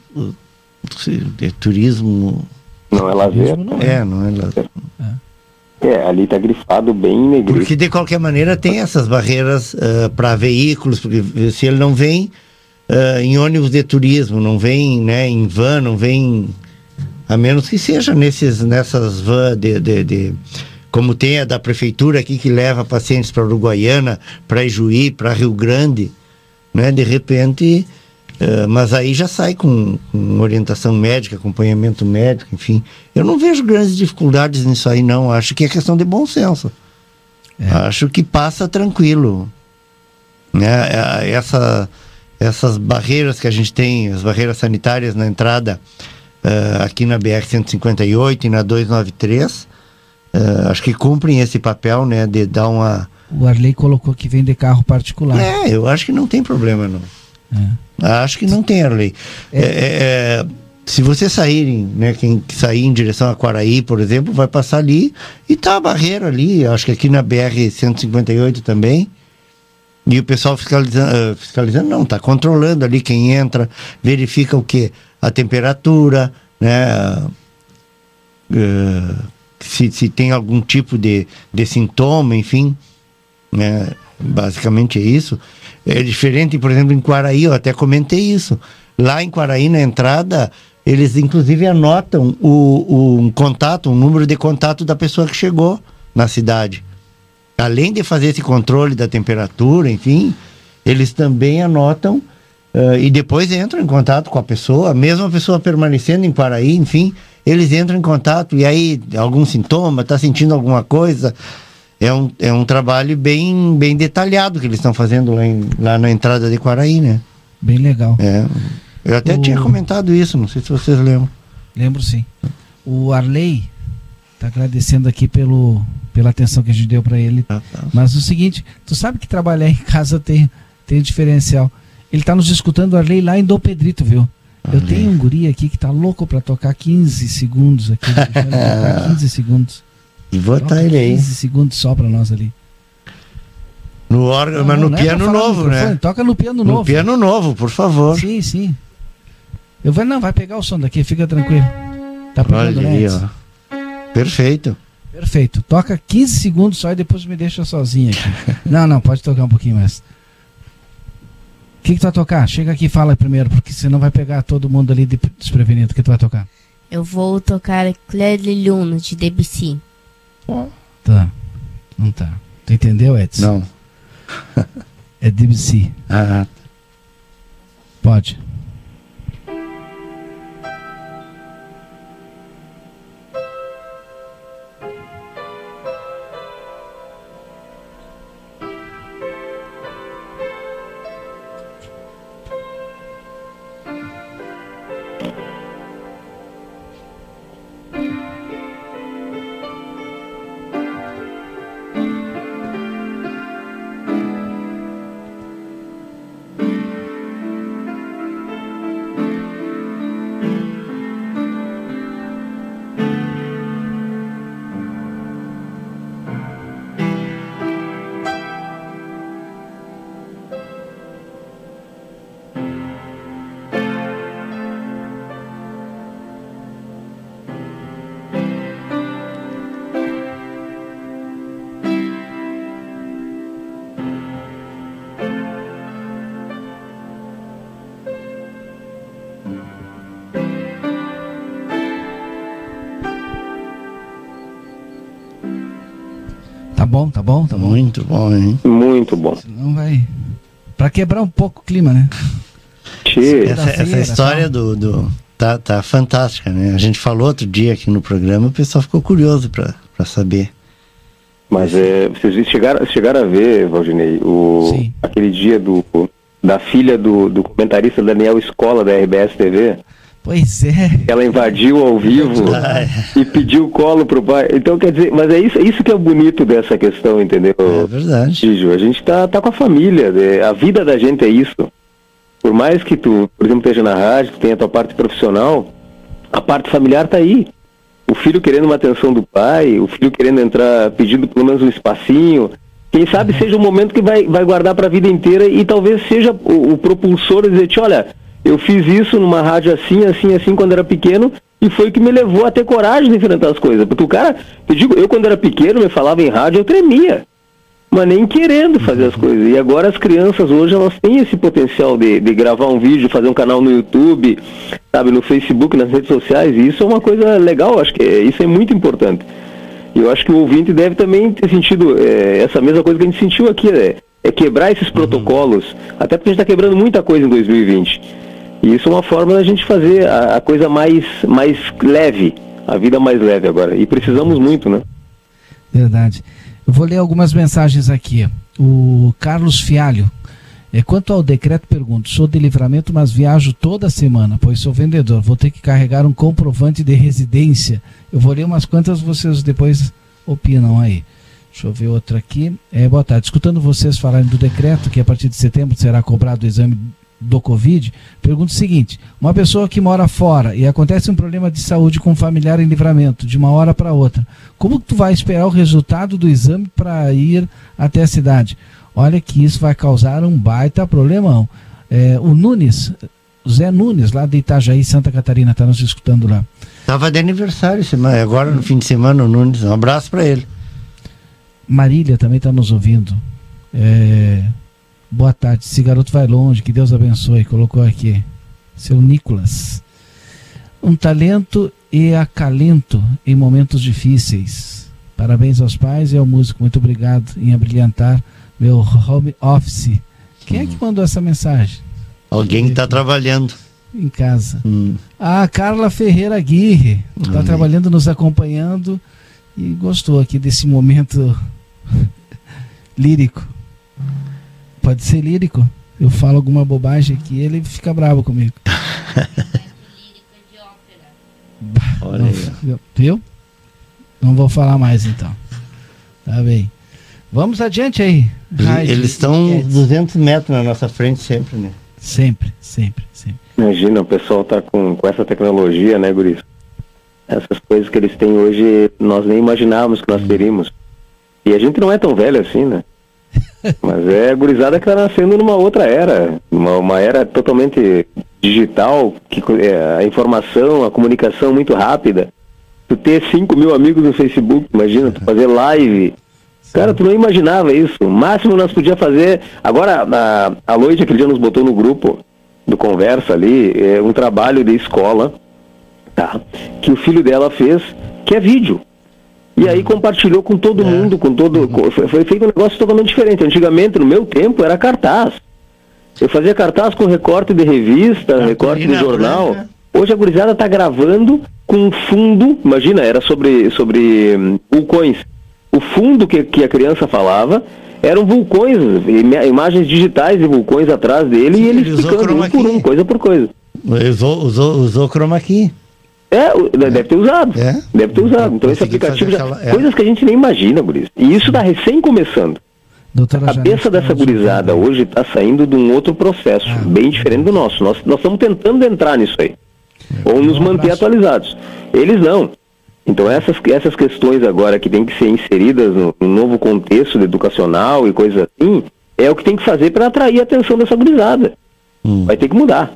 de turismo. Não é lazer? Não é. é, não é lazer. É. É, ali está grifado bem negrito. Porque de qualquer maneira tem essas barreiras uh, para veículos, porque se ele não vem uh, em ônibus de turismo, não vem né, em van, não vem. A menos que seja nesses, nessas vans de, de, de como tem a da prefeitura aqui que leva pacientes para Uruguaiana, para Ijuí, para Rio Grande, né? De repente Uh, mas aí já sai com, com, orientação médica, acompanhamento médico, enfim. Eu não vejo grandes dificuldades nisso aí, não. Acho que é questão de bom senso. É. Acho que passa tranquilo. Né? É, essa, essas barreiras que a gente tem, as barreiras sanitárias na entrada uh, aqui na BR-158 e na 293, uh, eh, acho que cumprem esse papel né, de dar uma. O Arley colocou que vem de carro particular. É, eu acho que não tem problema, não. É. Acho que não tem, Arley. É. É, é se você saírem, né, quem sair em direção a Quaraí, por exemplo, vai passar ali e tá a barreira ali, acho que aqui na BR 158 também. E o pessoal fiscalizando, uh, fiscalizando não, tá controlando ali quem entra, verifica o que? A temperatura, né? Uh, se, se tem algum tipo de, de sintoma, enfim. Né? Basicamente é isso. É diferente, por exemplo, em Quaraí, eu até comentei isso. Lá em Quaraí, na entrada, eles inclusive anotam o, o um contato, um número de contato da pessoa que chegou na cidade. Além de fazer esse controle da temperatura, enfim, eles também anotam uh, e depois entram em contato com a pessoa, mesmo a pessoa permanecendo em Paraí, enfim, eles entram em contato e aí algum sintoma, está sentindo alguma coisa. É um, é um trabalho bem, bem detalhado que eles estão fazendo lá, em, lá na entrada de Quaraí, né? Bem legal. É. Eu até o... tinha comentado isso, não sei se vocês lembram. Lembro sim. O Arley está agradecendo aqui pelo, pela atenção que a gente deu para ele. Ah, tá. Mas o seguinte, tu sabe que trabalhar em casa tem, tem diferencial. Ele está nos escutando, Arley, lá em Dom Pedrito, viu? Eu tenho um guri aqui que tá louco para tocar 15 segundos aqui. 15 segundos. E botar ele aí. 15 segundos só para nós ali. No órgão, mas no é piano novo, né? Toca no piano novo. No piano novo, por favor. Sim, sim. Eu vou, não, vai pegar o som daqui, fica tranquilo. Tá pegando Olha aí, ó. Perfeito. Perfeito. Toca 15 segundos só e depois me deixa sozinho aqui. não, não, pode tocar um pouquinho mais. O que, que tu vai tocar? Chega aqui e fala primeiro, porque senão vai pegar todo mundo ali de desprevenido. O que tu vai tocar? Eu vou tocar Claire Lune, de Debussy. Tá. Não tá. Tu entendeu, Edson? Não. é Debussy. Ah. Pode. Muito bom, hein? Muito bom. Não vai. Pra quebrar um pouco o clima, né? Essa, essa história do, do. Tá, tá fantástica, né? A gente falou outro dia aqui no programa, o pessoal ficou curioso pra, pra saber. Mas é, vocês chegaram, chegaram a ver, Valdinei, o, aquele dia do, da filha do, do comentarista Daniel Escola da RBS TV? Pois é. Ela invadiu ao vivo e pediu colo pro pai. Então, quer dizer, mas é isso, isso que é o bonito dessa questão, entendeu? É verdade. Gijo, a gente tá, tá com a família, né? a vida da gente é isso. Por mais que tu, por exemplo, esteja na rádio, tu tenha a tua parte profissional, a parte familiar tá aí. O filho querendo uma atenção do pai, o filho querendo entrar, pedindo pelo menos um espacinho. Quem sabe seja um momento que vai, vai guardar para a vida inteira e talvez seja o, o propulsor de dizer, olha, eu fiz isso numa rádio assim, assim, assim, quando era pequeno, e foi o que me levou a ter coragem de enfrentar as coisas. Porque o cara, eu digo, eu quando era pequeno, me falava em rádio, eu tremia. Mas nem querendo fazer as coisas. E agora as crianças hoje, elas têm esse potencial de, de gravar um vídeo, fazer um canal no YouTube, sabe, no Facebook, nas redes sociais. E isso é uma coisa legal, acho que é, isso é muito importante. E eu acho que o ouvinte deve também ter sentido é, essa mesma coisa que a gente sentiu aqui, né? É quebrar esses protocolos, até porque a gente está quebrando muita coisa em 2020. E isso é uma forma da gente fazer a, a, coisa mais, mais leve, a vida mais leve agora. E precisamos muito, né? Verdade. Eu vou ler algumas mensagens aqui. O Carlos Fialho. É, quanto ao decreto, pergunto: sou de livramento, mas viajo toda semana, pois sou vendedor. Vou ter que carregar um comprovante de residência. Eu vou ler umas quantas, vocês depois opinam aí. Deixa eu ver outra aqui. É, boa tarde. Escutando vocês falarem do decreto que a partir de setembro será cobrado o exame do Covid, pergunto o seguinte: uma pessoa que mora fora e acontece um problema de saúde com um familiar em livramento, de uma hora para outra, como tu vai esperar o resultado do exame para ir até a cidade? Olha que isso vai causar um baita problemão. É, o Nunes, o Zé Nunes, lá de Itajaí, Santa Catarina, está nos escutando lá. Estava de aniversário semana, agora no fim de semana o Nunes. Um abraço para ele. Marília também está nos ouvindo. É, boa tarde. Esse garoto vai longe, que Deus abençoe. Colocou aqui. Seu Nicolas. Um talento e acalento em momentos difíceis. Parabéns aos pais e ao músico. Muito obrigado em abrilhantar meu home office. Quem é que mandou essa mensagem? Alguém está trabalhando. Em casa. Hum. Ah, Carla Ferreira Aguirre. Está trabalhando, nos acompanhando e gostou aqui desse momento lírico. Pode ser lírico? Eu falo alguma bobagem aqui ele fica bravo comigo. Olha aí. Viu? Não vou falar mais então. Tá bem. Vamos adiante aí. Eles estão 200 metros na nossa frente sempre, né? Sempre, sempre, sempre. Imagina, o pessoal tá com, com essa tecnologia, né, Guris? Essas coisas que eles têm hoje, nós nem imaginávamos que nós teríamos. E a gente não é tão velho assim, né? Mas é a gurizada que está nascendo numa outra era, uma, uma, era totalmente digital, que é, a informação, a comunicação muito rápida. Tu ter 5 mil amigos no Facebook, imagina, tu fazer live, Cara, tu não imaginava isso. O máximo nós podíamos fazer. Agora, a, a Loide aquele dia nos botou no grupo do Conversa ali, é, um trabalho de escola, tá? Que o filho dela fez, que é vídeo. E aí compartilhou com todo é. mundo, com todo. Uhum. Foi, foi feito um negócio totalmente diferente. Antigamente, no meu tempo, era cartaz. Eu fazia cartaz com recorte de revista, a recorte de jornal. Branca. Hoje a gurizada está gravando com um fundo, imagina, era sobre, sobre um, vulcões o fundo que, que a criança falava eram vulcões, imagens digitais de vulcões atrás dele Sim, e ele, ele explicando um por um, coisa por coisa. Usou, usou, usou chroma key. É, deve ter usado. É? Deve ter usado. Então esse aplicativo já. Aquela, é. Coisas que a gente nem imagina, Guris. E isso está recém começando. Doutora a cabeça dessa gurizada hoje está saindo de um outro processo, ah, bem diferente do nosso. Nós, nós estamos tentando entrar nisso aí. É, ou nos manter atualizados. Eles não. Então essas, essas questões agora que tem que ser inseridas no, no novo contexto educacional e coisas assim, é o que tem que fazer para atrair a atenção dessa gurizada. Hum. Vai ter que mudar.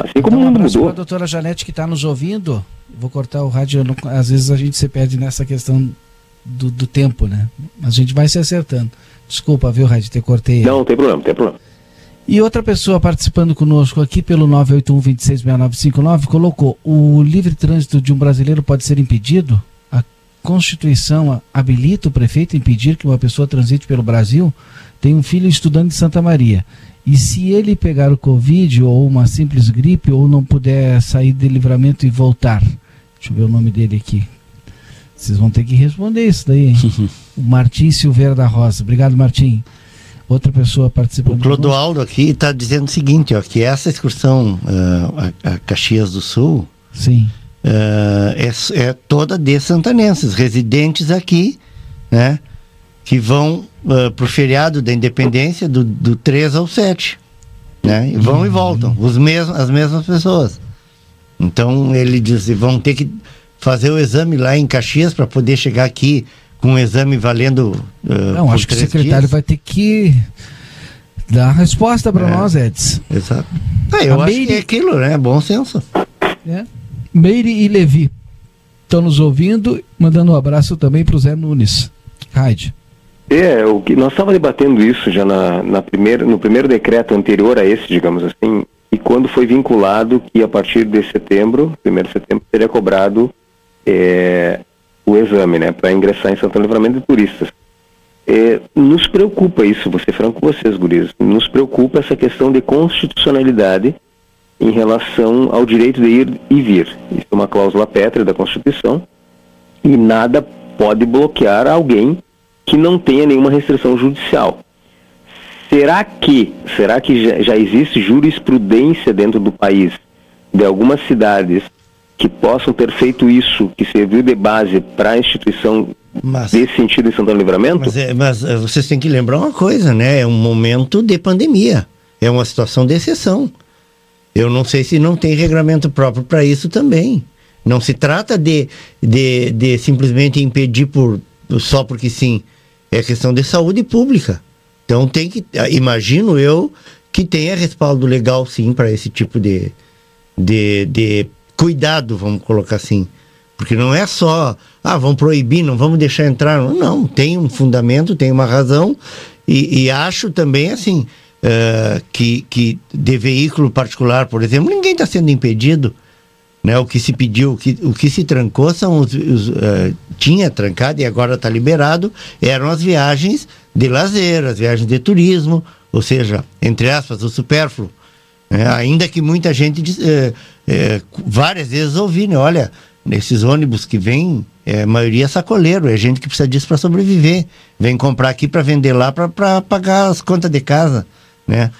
Assim como então, o mundo mudou. a doutora Janete que está nos ouvindo. Vou cortar o rádio, não, às vezes a gente se perde nessa questão do, do tempo, né? Mas a gente vai se acertando. Desculpa, viu, Rádio, ter cortei. Não, não tem problema, não tem problema. E outra pessoa participando conosco aqui pelo 981-266959 colocou: o livre trânsito de um brasileiro pode ser impedido? A Constituição habilita o prefeito a impedir que uma pessoa transite pelo Brasil? Tem um filho estudando em Santa Maria. E se ele pegar o Covid ou uma simples gripe ou não puder sair de livramento e voltar? Deixa eu ver o nome dele aqui. Vocês vão ter que responder isso daí, hein? o Martim Silveira da Rosa. Obrigado, Martim outra pessoa participando. O Clodoaldo aqui está dizendo o seguinte, ó, que essa excursão uh, a, a, Caxias do Sul Sim. Uh, é, é, toda de santanenses, residentes aqui, né? Que vão uh, eh, para o feriado da independência do, do 3 ao 7. Né? E vão uhum. e voltam, os mesmos, as mesmas pessoas. Então ele diz, vão ter que fazer o exame lá em Caxias para poder chegar aqui com um exame valendo. Uh, Não, acho que o secretário dias. vai ter que dar a resposta para é, nós, Edson. Exato. É, eu a acho Meire... que é aquilo, né? Bom senso. É. Meire e Levi estão nos ouvindo, mandando um abraço também para o Zé Nunes. Raide. É, o que nós estávamos debatendo isso já na, na primeira, no primeiro decreto anterior a esse, digamos assim, e quando foi vinculado que a partir de setembro, primeiro de setembro, seria cobrado é, o exame, né, para ingressar em Santo Livramento de turistas. É, nos preocupa isso, vou ser franco com vocês, guris, nos preocupa essa questão de constitucionalidade em relação ao direito de ir e vir. Isso é uma cláusula pétrea da Constituição e nada pode bloquear alguém que não tenha nenhuma restrição judicial. Será que, será que já, já existe jurisprudência dentro do país de algumas cidades que possam ter feito isso, que serviu de base para a instituição mas, desse sentido em Santana Livramento? Mas, é, mas é, vocês têm que lembrar uma coisa, né? É um momento de pandemia. É uma situação de exceção. Eu não sei se não tem regramento próprio para isso também. Não se trata de, de, de simplesmente impedir por, só porque sim. É questão de saúde pública. Então tem que, ah, imagino eu, que tenha respaldo legal sim para esse tipo de, de, de cuidado, vamos colocar assim. Porque não é só, ah, vamos proibir, não vamos deixar entrar. Não, tem um fundamento, tem uma razão. E, e acho também assim, uh, que, que de veículo particular, por exemplo, ninguém está sendo impedido. Né, o que se pediu, o que, o que se trancou são os, os uh, tinha trancado e agora está liberado, eram as viagens de lazer, as viagens de turismo, ou seja, entre aspas, o supérfluo. É, ainda que muita gente, é, é, várias vezes ouvi, né? Olha, nesses ônibus que vêm, é, a maioria é sacoleiro, é gente que precisa disso para sobreviver. Vem comprar aqui para vender lá para pagar as contas de casa, né?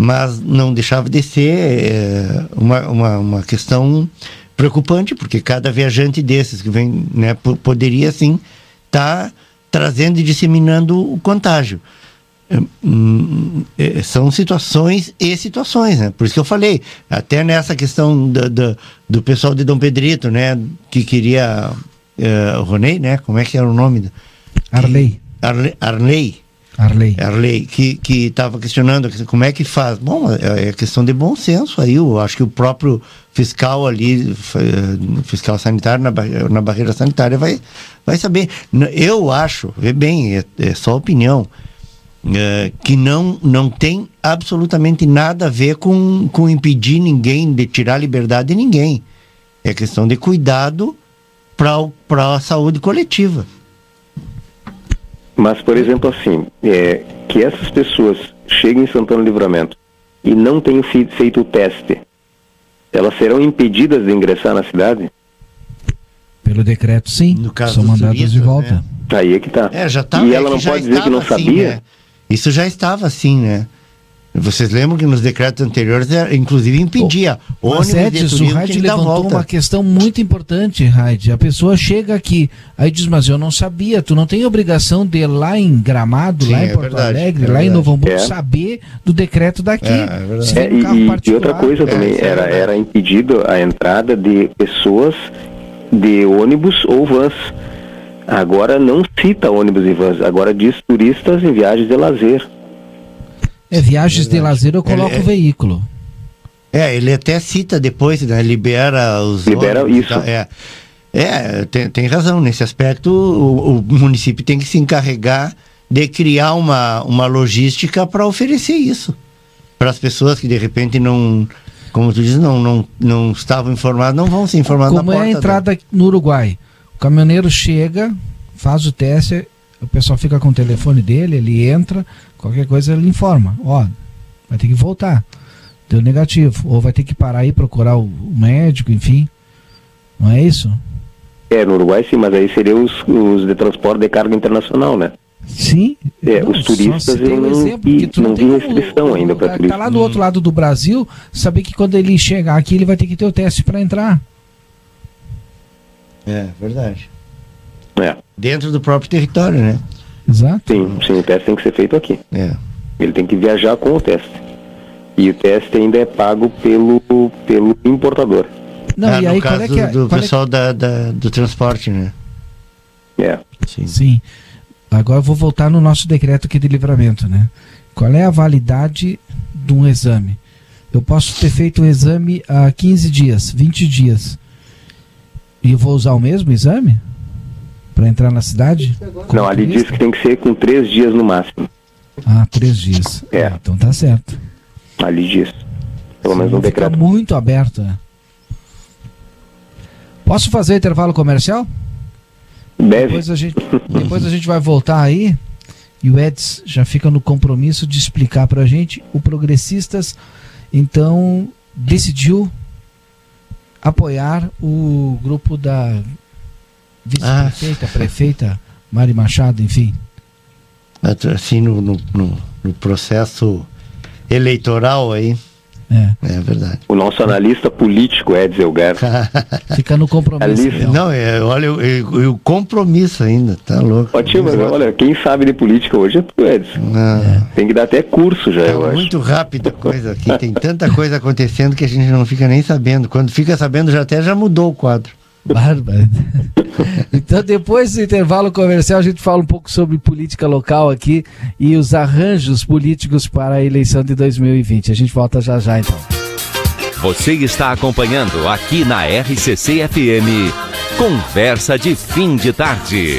Mas não deixava de ser é, uma, uma, uma questão preocupante, porque cada viajante desses que vem, né, poderia sim estar tá trazendo e disseminando o contágio. É, são situações e situações, né? Por isso que eu falei, até nessa questão do, do, do pessoal de Dom Pedrito, né? Que queria uh, Ronei, né? Como é que era o nome? Arley. Arley. Arley. Arley. Arley, que estava questionando como é que faz. Bom, é, é questão de bom senso aí. Eu acho que o próprio fiscal ali, fiscal sanitário na, na barreira sanitária vai, vai saber. Eu acho, vê bem, é, é só opinião, é, que não, não tem absolutamente nada a ver com, com impedir ninguém de tirar a liberdade de ninguém. É questão de cuidado para a saúde coletiva. Mas, por exemplo, assim, é, que essas pessoas cheguem em Santana Livramento e não tenham feito o teste, elas serão impedidas de ingressar na cidade? Pelo decreto, sim. No caso São mandadas turistas, de volta. Né? Aí é que tá. É, já tá, e ela não pode dizer que não assim, sabia? Né? Isso já estava assim, né? Vocês lembram que nos decretos anteriores, inclusive, impedia oh, ônibus mas Edson, o Raid levantou volta. uma questão muito importante, Raid. A pessoa chega aqui, aí diz, mas eu não sabia. Tu não tem obrigação de ir lá em Gramado, Sim, lá em é Porto verdade, Alegre, é lá em Novo Hamburgo, é. saber do decreto daqui. É, é, é e, e, outra coisa também, é, era, era impedido a entrada de pessoas de ônibus ou vans. Agora não cita ônibus e vans, agora diz turistas em viagens de lazer. É, viagens de lazer eu coloco o veículo. É, ele até cita depois, né? Libera os. Libera isso. É, é tem, tem razão. Nesse aspecto, o, o, município tem que se encarregar de criar uma, uma logística para oferecer isso. Para as pessoas que de repente não. Como tu diz, não, não, não estavam informadas, não vão se informar Como é a entrada da... no Uruguai? O caminhoneiro chega, faz o teste, o pessoal fica com o telefone dele, ele entra, qualquer coisa ele informa. Ó, vai ter que voltar. Deu negativo. Ou vai ter que parar aí procurar o, médico, enfim. Não é isso? É, no Uruguai sim, mas aí seriam os, os de transporte de carga internacional, né? Sim. É, não, os turistas um não, exemplo, e, não, não tem restrição o, ainda para turistas. Está lá do outro lado do Brasil, saber que quando ele chegar aqui ele vai ter que ter o teste para entrar. É, verdade. É. Dentro do próprio território, né? Exato. Sim, sim, o teste tem que ser feito aqui. É. Ele tem que viajar com o teste. E o teste ainda é pago pelo, pelo importador. Não, ah, e aí qual é que é, do, qual é pessoal é... da, da, do transporte, né? É. Sim. Sim. Agora eu vou voltar no nosso decreto aqui de livramento, né? Qual é a validade de um exame? Eu posso ter feito o um exame há 15 dias, 20 dias. E eu vou usar o mesmo exame? Para entrar na cidade? Não, ali diz que tem que ser com três dias no máximo. Ah, três dias. É. Ah, então tá certo. Ali diz. Pelo menos no decreto. muito aberto. Né? Posso fazer intervalo comercial? Deve. Depois a gente, depois a gente vai voltar aí e o Eds já fica no compromisso de explicar para a gente. O Progressistas, então, decidiu apoiar o grupo da Vice-prefeita, ah. prefeita, Mari Machado, enfim. Assim, no, no, no processo eleitoral aí, é. é verdade. O nosso analista político, Edson Elgar. Fica no compromisso. Não, é, olha, o compromisso ainda, tá louco. Ó, tio, mas olha, quem sabe de política hoje é tu, Edson. É. Tem que dar até curso já, tá eu acho. muito rápida a coisa aqui, tem tanta coisa acontecendo que a gente não fica nem sabendo. Quando fica sabendo, já até já mudou o quadro. Bárbaro. Então, depois do intervalo comercial, a gente fala um pouco sobre política local aqui e os arranjos políticos para a eleição de 2020. A gente volta já já, então. Você está acompanhando aqui na RCC FM. Conversa de fim de tarde.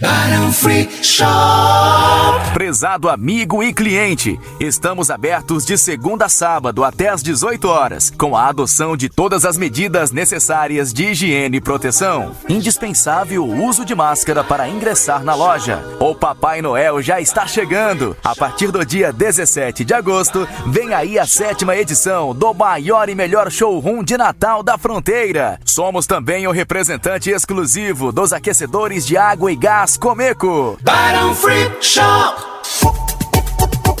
Barão Free Shop. Prezado amigo e cliente, estamos abertos de segunda a sábado até às 18 horas, com a adoção de todas as medidas necessárias de higiene e proteção. Indispensável o uso de máscara para ingressar na loja. O Papai Noel já está chegando. A partir do dia 17 de agosto, vem aí a sétima edição do maior e melhor showroom de Natal da fronteira. Somos também o representante exclusivo dos aquecedores de água e gás Gás Comeco. Barão Free Shop.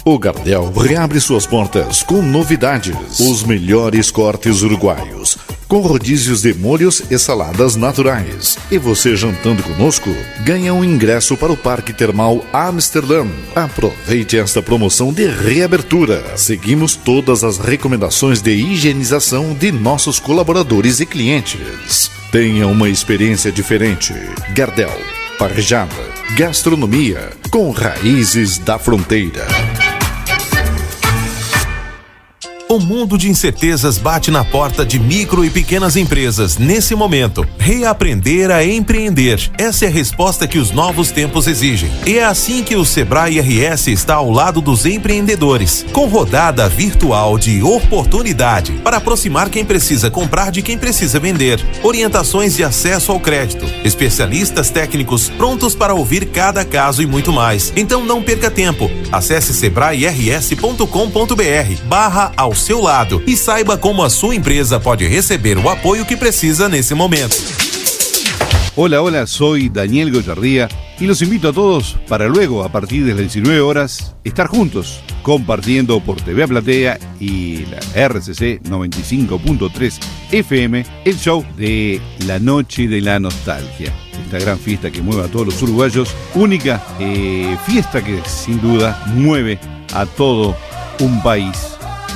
O Gardel reabre suas portas com novidades. Os melhores cortes uruguaios, com rodízios de molhos e saladas naturais. E você jantando conosco, ganha um ingresso para o Parque Termal Amsterdã. Aproveite esta promoção de reabertura. Seguimos todas as recomendações de higienização de nossos colaboradores e clientes. Tenha uma experiência diferente. Gardel parjada, gastronomia com raízes da fronteira. O mundo de incertezas bate na porta de micro e pequenas empresas nesse momento. Reaprender a empreender. Essa é a resposta que os novos tempos exigem. E é assim que o Sebrae RS está ao lado dos empreendedores, com rodada virtual de oportunidade para aproximar quem precisa comprar de quem precisa vender. Orientações de acesso ao crédito, especialistas técnicos prontos para ouvir cada caso e muito mais. Então não perca tempo. Acesse sebrae-rs.com.br barra ao seu lado e saiba como a sua empresa pode receber o apoyo que precisa nesse momento. Hola, hola, soy Daniel Goyardía y los invito a todos para luego, a partir de las 19 horas, estar juntos compartiendo por TV Platea y la RCC 95.3 FM el show de La Noche de la Nostalgia. Esta gran fiesta que mueve a todos los uruguayos, única eh, fiesta que sin duda mueve a todo un país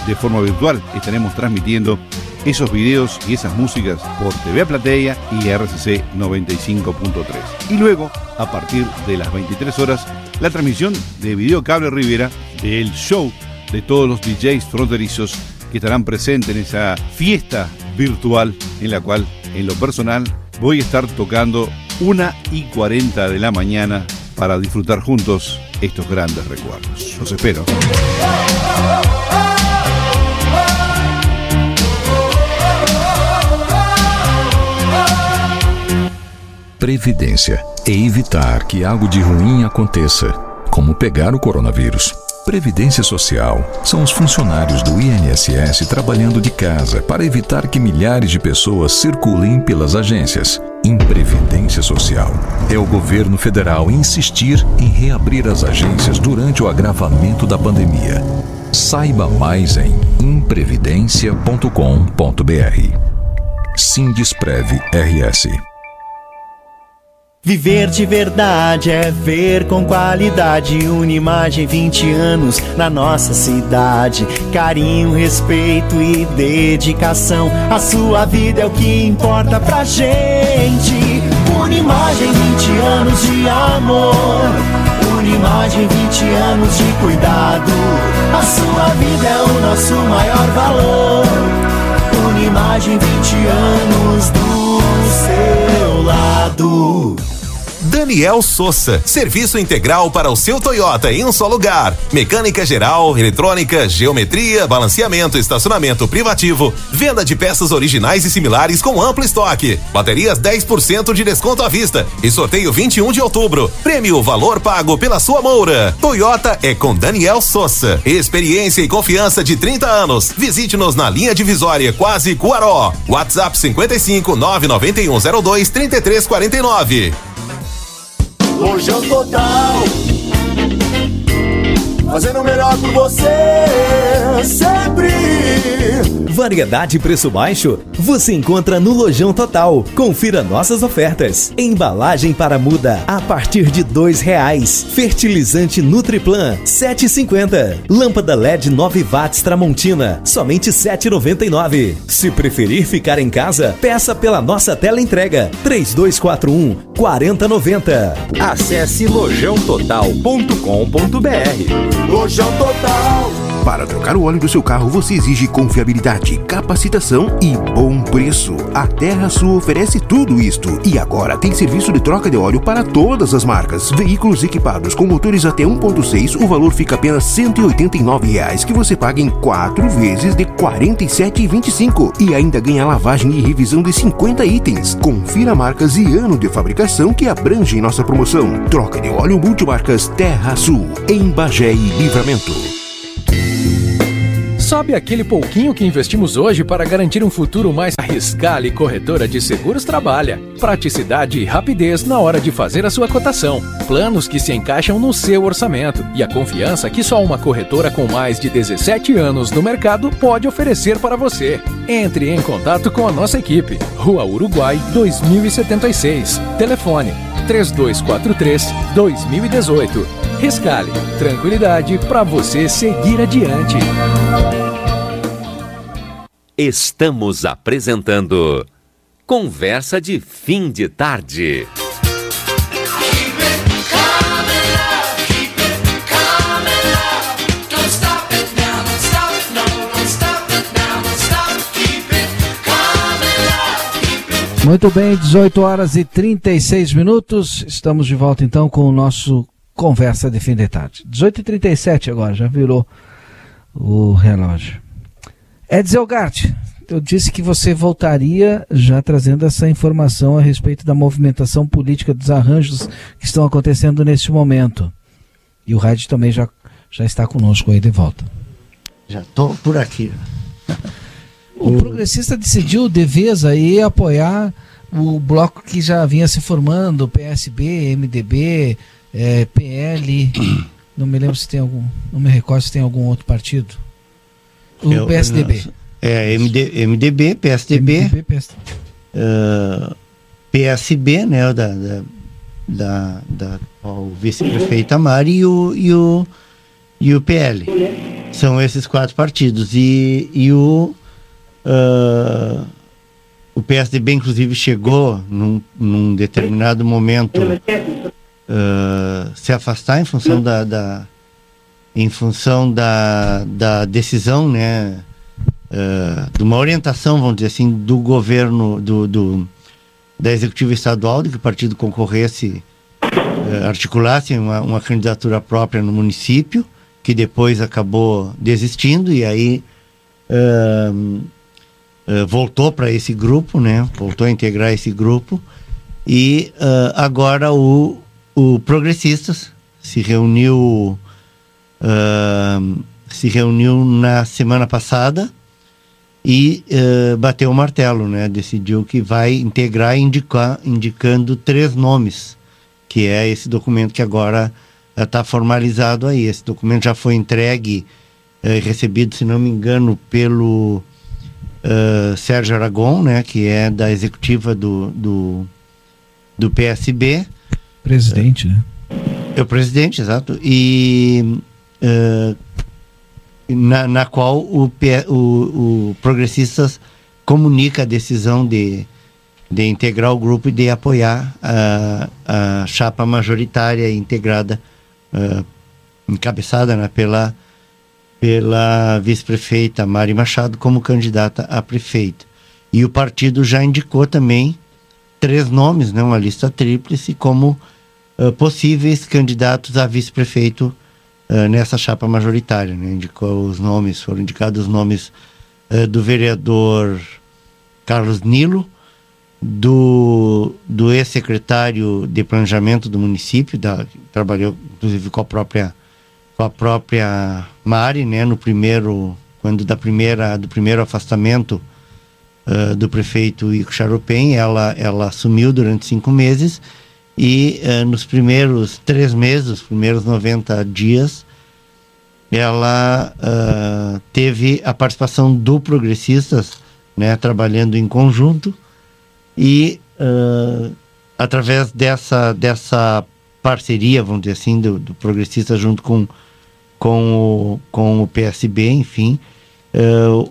de forma virtual. Estaremos transmitiendo esos videos y esas músicas por TV Platea y RCC 95.3. Y luego, a partir de las 23 horas, la transmisión de Video Cable Rivera del show de todos los DJs fronterizos que estarán presentes en esa fiesta virtual en la cual, en lo personal, voy a estar tocando una y 40 de la mañana para disfrutar juntos estos grandes recuerdos. Los espero. Previdência é evitar que algo de ruim aconteça, como pegar o coronavírus. Previdência Social são os funcionários do INSS trabalhando de casa para evitar que milhares de pessoas circulem pelas agências. Imprevidência Social é o governo federal insistir em reabrir as agências durante o agravamento da pandemia. Saiba mais em imprevidência.com.br. Sindisprev RS. Viver de verdade é ver com qualidade uma imagem 20 anos na nossa cidade. Carinho, respeito e dedicação. A sua vida é o que importa pra gente. Unimagem 20 anos de amor. Unimagem 20 anos de cuidado. A sua vida é o nosso maior valor. Unimagem 20 anos do seu lado. Daniel Souza, serviço integral para o seu Toyota em um só lugar. Mecânica geral, eletrônica, geometria, balanceamento, estacionamento privativo, venda de peças originais e similares com amplo estoque. Baterias 10% de desconto à vista e sorteio 21 de outubro. Prêmio valor pago pela sua moura. Toyota é com Daniel Souza. Experiência e confiança de 30 anos. Visite-nos na linha divisória Quase Cuaró. WhatsApp 55 99102 3349. Lojão Total. Fazendo o melhor por você, sempre. Variedade e preço baixo você encontra no Lojão Total. Confira nossas ofertas. Embalagem para muda a partir de dois reais. Fertilizante Nutriplan 7,50. Lâmpada LED 9 watts Tramontina somente 7,99. Se preferir ficar em casa, peça pela nossa tela entrega 3241 4090. Acesse lojãototal.com.br. Lojão Total. Para trocar o óleo do seu carro, você exige confiabilidade, capacitação e bom preço. A Terra Sul oferece tudo isto. E agora tem serviço de troca de óleo para todas as marcas. Veículos equipados com motores até 1.6, o valor fica apenas 189 reais, que você paga em quatro vezes de R$ 47,25. E ainda ganha lavagem e revisão de 50 itens. Confira marcas e ano de fabricação que abrangem nossa promoção. Troca de óleo multimarcas Terra Sul, em Bagé e Livramento. Sabe aquele pouquinho que investimos hoje para garantir um futuro mais arriscado e corretora de seguros trabalha? Praticidade e rapidez na hora de fazer a sua cotação. Planos que se encaixam no seu orçamento e a confiança que só uma corretora com mais de 17 anos no mercado pode oferecer para você. Entre em contato com a nossa equipe. Rua Uruguai 2076. Telefone 3243 2018. Rescale, tranquilidade para você seguir adiante. Estamos apresentando Conversa de Fim de Tarde. Muito bem, 18 horas e 36 minutos. Estamos de volta então com o nosso Conversa de Fim de Tarde. 18h37 agora, já virou o relógio. Edsel Gart, eu disse que você voltaria já trazendo essa informação a respeito da movimentação política dos arranjos que estão acontecendo neste momento. E o Rádio também já, já está conosco aí de volta. Já estou por aqui. O progressista decidiu de vez aí apoiar o bloco que já vinha se formando, PSB, MDB, é, PL. não me lembro se tem algum. Não me recordo se tem algum outro partido. O Eu- PSDB. É, MD, MDB, PSDB, MDB, PSDB. ah, PSB, né, o da, da, da, da o vice-prefeita Mari e o, e, o, e o PL. São esses quatro partidos. E, e o, ah, o PSDB, inclusive, chegou num, num determinado momento ah, se afastar em função da, da em função da, da decisão, né, ah, de uma orientação, vamos dizer assim, do governo, do, do da executiva estadual, de que o partido concorresse, eh, articulasse uma, uma candidatura própria no município, que depois acabou desistindo e aí ahn, eh, voltou para esse grupo, né? Voltou a integrar esse grupo e ah, agora o, o Progressistas se reuniu ahn, se reuniu na semana passada e bateu o martelo, né? Decidiu que vai integrar indicar, indicando três nomes, que é esse documento que agora está formalizado aí. Esse documento já foi entregue, recebido, se não me engano, pelo uh, Sérgio Aragon, né, que é da executiva do, do, do PSB. Presidente, né? É o presidente, exato. E uh, na, na qual o, o, o Progressistas comunica a decisão de, de integrar o grupo e de apoiar a, a chapa majoritária integrada, uh, encabeçada né, pela, pela vice-prefeita Mari Machado como candidata a prefeita. E o partido já indicou também três nomes, né, uma lista tríplice, como uh, possíveis candidatos a vice-prefeito uh, nessa chapa majoritária. Né? Indicou os nomes, foram indicados os nomes uh, do vereador Carlos Nilo, do, do ex-secretário de planejamento do município, da, trabalhou inclusive com a própria com a própria Mari, né, no primeiro quando da primeira do primeiro afastamento uh, do prefeito Ico Charopem, ela ela assumiu durante cinco meses e uh, nos primeiros três meses, os primeiros 90 dias, ela uh, teve a participação do Progressistas, né, trabalhando em conjunto e através dessa, dessa parceria, vamos dizer assim, do, do Progressista junto com, com, o, com o PSB, enfim,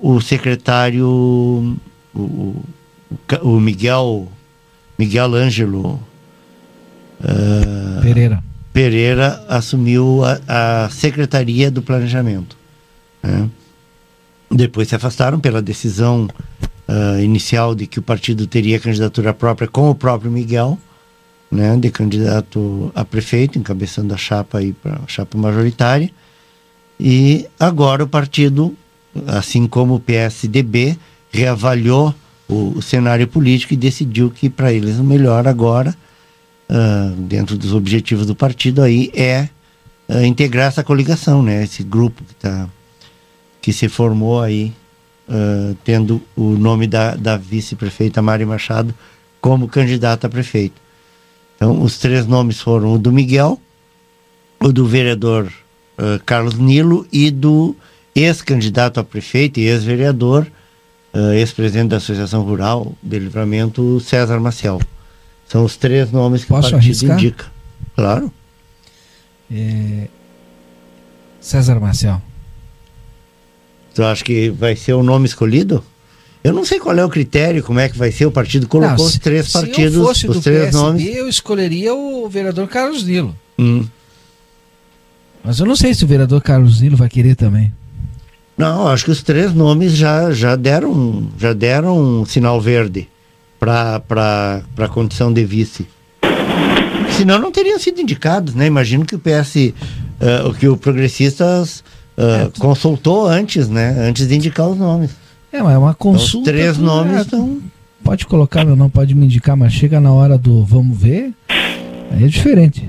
o secretário, o, o Miguel, Miguel Ângelo Uh, Pereira. Pereira assumiu a, a Secretaria do Planejamento. Né? Depois se afastaram pela decisão uh, inicial de que o partido teria candidatura própria com o próprio Miguel, né, de candidato a prefeito, encabeçando a chapa aí para a chapa majoritária. E agora o partido, assim como o PSDB, reavaliou o, o cenário político e decidiu que para eles o melhor agora uh, dentro dos objetivos do partido aí é uh, integrar essa coligação, né? Esse grupo que tá que se formou aí uh, tendo o nome da, da vice-prefeita Mari Machado como candidata a prefeito. Então, os três nomes foram o do Miguel, o do vereador Carlos Nilo e do ex-candidato a prefeito e ex-vereador, ex-presidente da Associação Rural de Livramento, César Maciel. São os três nomes que Posso o partido arriscar? indica. Claro. É... César Marcel. Tu acha que vai ser o nome escolhido? Eu não sei qual é o critério, como é que vai ser. O partido colocou Não, os se- três se partidos, eu fosse os três PSB, nomes. eu escolheria o vereador Carlos Nilo. Hum. Mas eu não sei se o vereador Carlos Nilo vai querer também. Não, acho que os três nomes já, já deram já deram um sinal verde para a condição de vice. Senão não teriam sido indicados, né? Imagino que o PS, eh, o que o Progressistas eh, consultou antes, né? Antes de indicar os nomes. É, mas é uma consulta. Então, os três nomes é, estão. Pode colocar meu nome, pode me indicar, mas chega na hora do vamos ver, aí é diferente.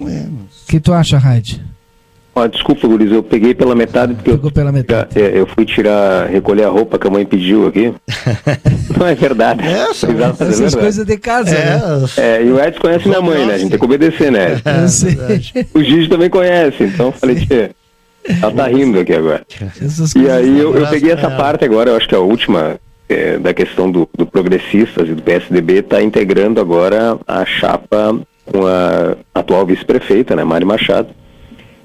É, O que tu acha, Raid? Ó, desculpa, Guris, eu peguei pela metade porque Pegou pela metade. eu, é, eu fui tirar, recolher a roupa que a mãe pediu aqui. Não é verdade. Essa, Exato, é Essas verdade. coisas de casa, né? É, e o Edson conhece minha mãe, né? A gente tem que obedecer, né? Eu sei. O Gigi também conhece, então eu falei, tia, ela tá rindo aqui agora. Essas E aí eu, eu peguei essa ela. parte agora, eu acho que a última é, da questão do, do Progressistas e do PSDB está integrando agora a chapa com a atual vice-prefeita, né, Mari Machado.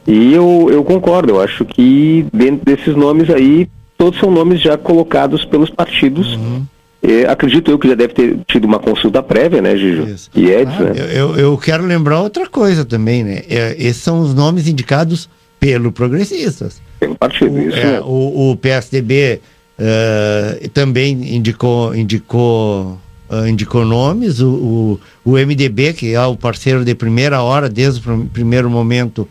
E eu, eu concordo, eu acho que dentro desses nomes aí, todos são nomes já colocados pelos partidos. Uhum. É, acredito eu que já deve ter tido uma consulta prévia, né, Gijo? Isso. E Edson, né? Eu, eu, quero lembrar outra coisa também, né? É, esses são os nomes indicados pelo Progressistas. Pelo partido, isso É, mesmo. o, o PSDB eh, também indicou, indicou, ah, indicou nomes. O, o, o MDB, que é o parceiro de primeira hora, desde o prim- primeiro momento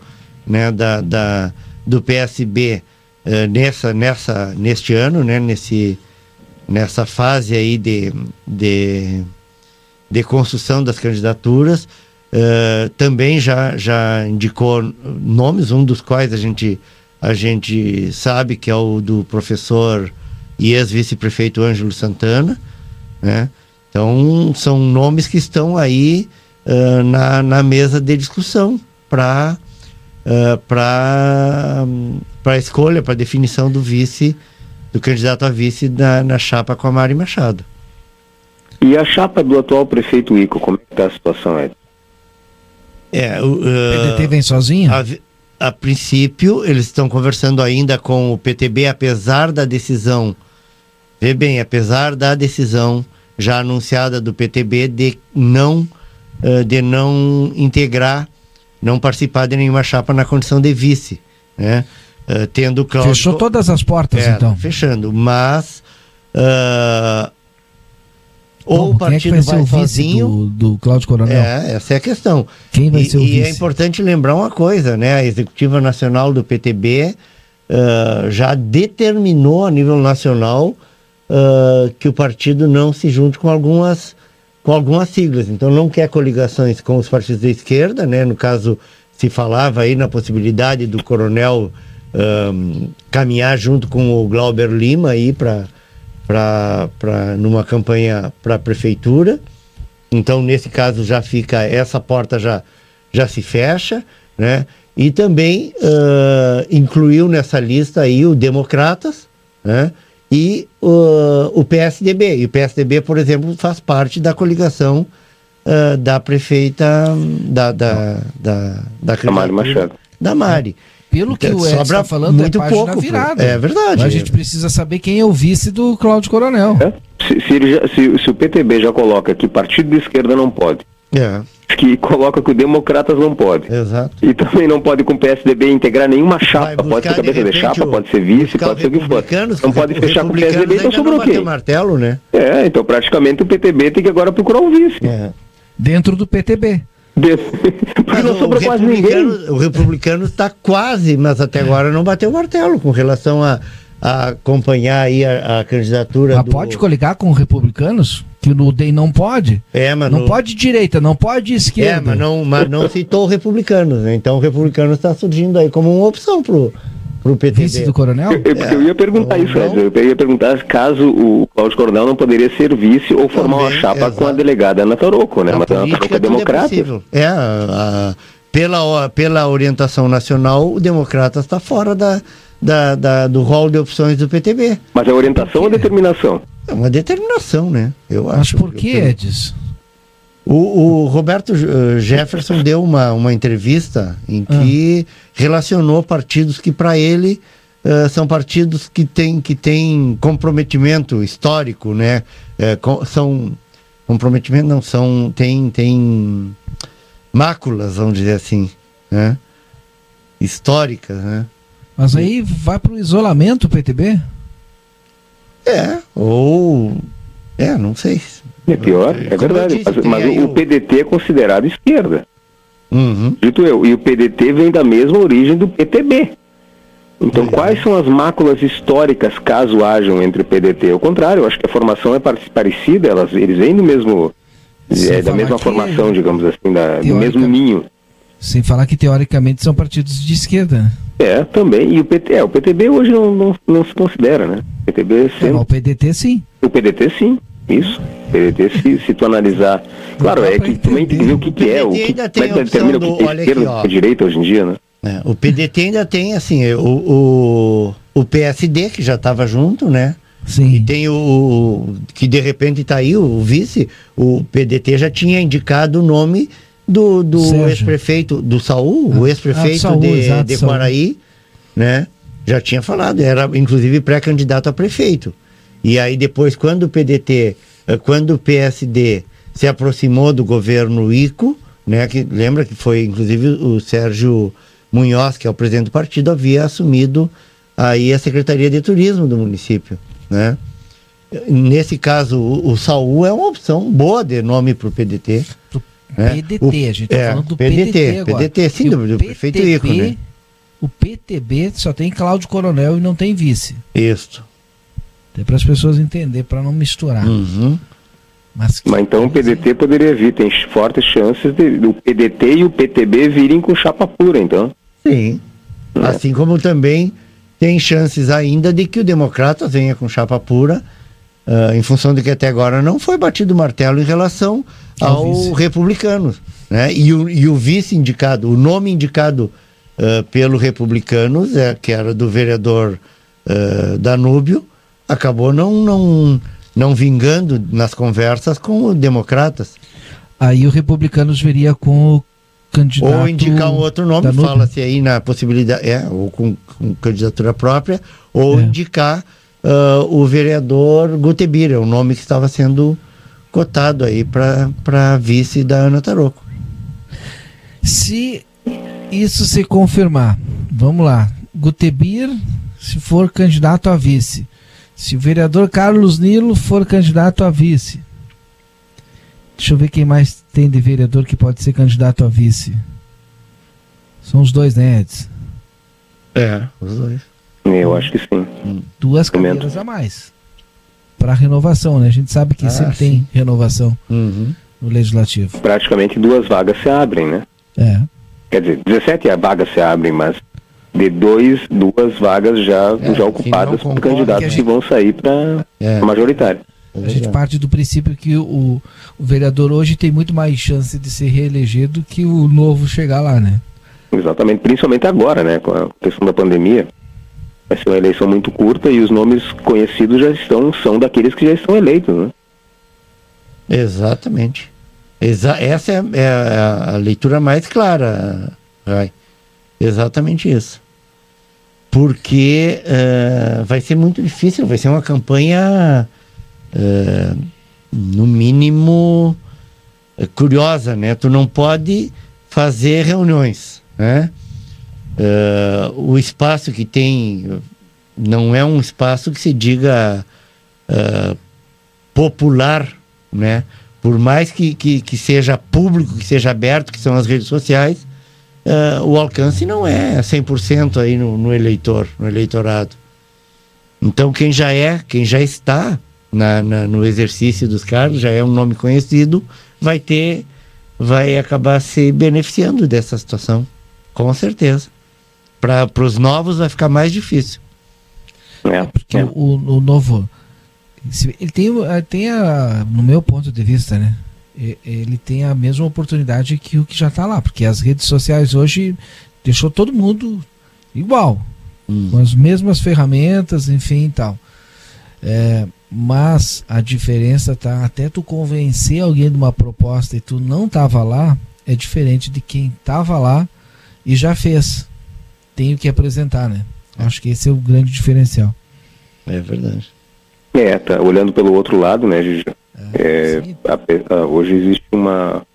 né, da, da, do PSB eh, nessa, nessa, neste ano, né, nesse, nessa fase aí de, de, de construção das candidaturas. eh, também já, já indicou nomes, um dos quais a gente, a gente sabe que é o do professor e ex-vice-prefeito Ângelo Santana, né? Então, são nomes que estão aí ah, na, na mesa de discussão para para para escolha, para definição do vice do candidato a vice na, na chapa com a Mari Machado. E a chapa do atual prefeito Ico, como é que está a situação, Ed? É, o uh, PDT vem sozinho? A, a princípio, eles estão conversando ainda com o PTB, apesar da decisão, vê bem, apesar da decisão já anunciada do PTB de não, uh, de não integrar, não participar de nenhuma chapa na condição de vice, né? Uh, tendo Cláudio... Fechou todas as portas, É, então. Fechando, mas uh, ou Bom, o é partido vai ser vai o vice sozinho. do, do Cláudio Coronel? É, essa é a questão. Quem vai e, ser o e vice? é importante lembrar uma coisa, né? A executiva nacional do PTB ah, já determinou a nível nacional ah, que o partido não se junte com algumas com algumas siglas. Então não quer coligações com os partidos da esquerda, né? No caso se falava aí na possibilidade do Coronel ah, caminhar junto com o Glauber Lima aí para para numa campanha para a prefeitura. Então, nesse caso, já fica, essa porta já, já se fecha, né? E também ah, incluiu nessa lista aí o Democratas, né? E ah, o PSDB. E o PSDB, por exemplo, faz parte da coligação ah, da prefeita da, da, da, da, Da Mari Machado. Da Mari. Pelo que Então, o Ed sobra está falando, muito é pouco, virada. É verdade. Mas a gente precisa saber quem é o vice do Cláudio Coronel. Se, se ele já- se- se o PTB já coloca que partido de esquerda não pode, É. que coloca que o Democratas não pode. Exato. E também não pode com o PSDB integrar nenhuma chapa. Pode ser de cabeça de, repente, chapa, o- pode ser vice, pode ser o que for. Não pode fechar com o PSDB, então sobrou quem? martelo, né? É, então praticamente o PTB tem que agora procurar um vice. Dentro do PTB. Porque não o sobrou quase ninguém. republicano, o republicano está quase, mas até agora não bateu o martelo com relação a, a acompanhar aí a, a candidatura Mas do... pode coligar com republicanos? Que no DEM não pode? É, mas não no- pode direita, não pode esquerda. É, mas não, mas não citou o republicanos, né? Então o republicano está surgindo aí como uma opção pro, pro PTB. Vice do coronel? Eu, eu- É. eu ia perguntar isso, Ed. Eu ia perguntar caso o Cláudio Coronel não poderia ser vice ou formar uma chapa com a delegada Ana Taroco, né? Mas a Ana Taroco é é democrata. possível. É, a- a- pela, pela orientação nacional, o Democratas está fora da, da, da- do rol de opções do PTB. Mas é orientação ou determinação? É uma determinação, né? Eu Mas acho. por que, Eu- Edis? O, o Roberto eh, Jefferson deu uma, uma entrevista em que relacionou partidos que, para ele, eh, são partidos que têm que tem comprometimento histórico, né? Eh, com- são. Comprometimento não, são. Tem, tem máculas, vamos dizer assim, né? Históricas, né? Mas aí vai isolamento o PTB? É, ou. É, não sei. É pior, é Como verdade. disse, mas mas o, o- PDT é considerado esquerda. Uhum. Dito eu. E o PDT vem da mesma origem do PTB. Então, quais são as máculas históricas, caso hajam, entre o PDT? Ao contrário, eu acho que a formação é par- parecida, elas, eles vêm do mesmo. É, da mesma formação, digamos assim, da- do mesmo ninho. Sem falar que teoricamente são partidos de esquerda. É, também. E o PT, é, o PTB hoje não, não, não se considera, né? O PTB É, mas sempre. o PDT sim. O PDT sim, isso. O PDT, se, se tu analisar. Claro, é que também tem que ver o que, que é, o que, ainda como tem é que a determina o opção que do- é esquerda e o ó. que é direita hoje em dia, né? É, o PDT ainda tem, assim, o, o, o PSD, que já estava junto, né? Sim. E tem o, o- que de repente está aí, o, vice, o PDT já tinha indicado o nome do, do ex-prefeito, do Saul, Ah, o ah, ex-prefeito Saul, de, exato, de. Quaraí, né? Já tinha falado, era inclusive pré-candidato a prefeito. E aí depois, quando o PDT, eh, quando o PSD se aproximou do governo ICO, né? Que, lembra que foi inclusive o Sérgio Munhoz, que é o presidente do partido, havia assumido aí a Secretaria de Turismo do município, né? Nesse caso, o, o Saul é uma opção boa de nome para o PDT. Né? PDT, O- a gente tá é, falando do PDT, PDT, agora. PDT, sim, do, o do prefeito Ico, né? O PTB só tem Cláudio Coronel e não tem vice. Isso. É para as pessoas entenderem, para não misturar. Uhum. Mas, Mas então o PDT poderia vir, tem fortes chances de, do PDT e o PTB virem com chapa pura, então. Sim. Assim como também tem chances ainda de que o Democrata venha com chapa pura, ah, em função de que até agora não foi batido o martelo em relação Ao ao vice. republicanos. Né? E, o, e o vice indicado, o nome indicado ah, pelo republicanos, é, que era do vereador ah, Danúbio, acabou não, não, não vingando nas conversas com os democratas. Aí o Republicanos veria com o candidato. Ou indicar um outro nome, fala-se aí na possibilidade, é, ou com, com candidatura própria, ou é. indicar uh, o vereador Gutebira, o nome que estava sendo cotado aí para vice da Ana Taroco. Se isso se confirmar, vamos lá, Gutebir, se for candidato a vice, se o vereador Carlos Nilo for candidato a vice, deixa eu ver quem mais tem de vereador que pode ser candidato a vice. São os dois, né, Edson? É, os dois. Eu acho que sim. Duas cadeiras a mais. Para renovação, né? A gente sabe que ah, sempre sim. tem renovação uhum. no legislativo. Praticamente duas vagas se abrem, né? É. Quer dizer, 17 vagas se abrem, mas de dois, duas vagas já, é, já ocupadas por candidatos que, gente... que, vão sair para é. a majoritária. A gente parte do princípio que o, o, vereador hoje tem muito mais chance de se reeleger do que o novo chegar lá, né? Exatamente, principalmente agora, né? Com a questão da pandemia. Vai ser uma eleição muito curta e os nomes conhecidos já estão, são daqueles que já estão eleitos, né? Exatamente. Exa essa é, é a, leitura mais clara, Rai. Exatamente isso. Porque uh, vai ser muito difícil, vai ser uma campanha, uh, no mínimo, curiosa, né? Tu não pode fazer reuniões, né? Uh, o espaço que tem não é um espaço que se diga uh, popular, né? Por mais que, que, que, seja público, que seja aberto, que são as redes sociais, uh, o alcance não é 100% aí no, no, eleitor, no eleitorado. Então, quem já é, quem já está na, na, no exercício dos cargos, já é um nome conhecido, vai ter, vai acabar se beneficiando dessa situação, com certeza para os novos vai ficar mais difícil. É, porque é. O, o, novo ele tem, eh, tem a, no meu ponto de vista, né? Ele tem a mesma oportunidade que o que já está lá, porque as redes sociais hoje deixou todo mundo igual, hum. com as mesmas ferramentas, enfim e tal. É, mas a diferença tá até tu convencer alguém de uma proposta e tu não tava lá, é diferente de quem tava lá e já fez tenho que apresentar, né? Acho que esse é o grande diferencial. É verdade. É, tá olhando pelo outro lado, né, Gigi? É, é a, a, hoje existe uma,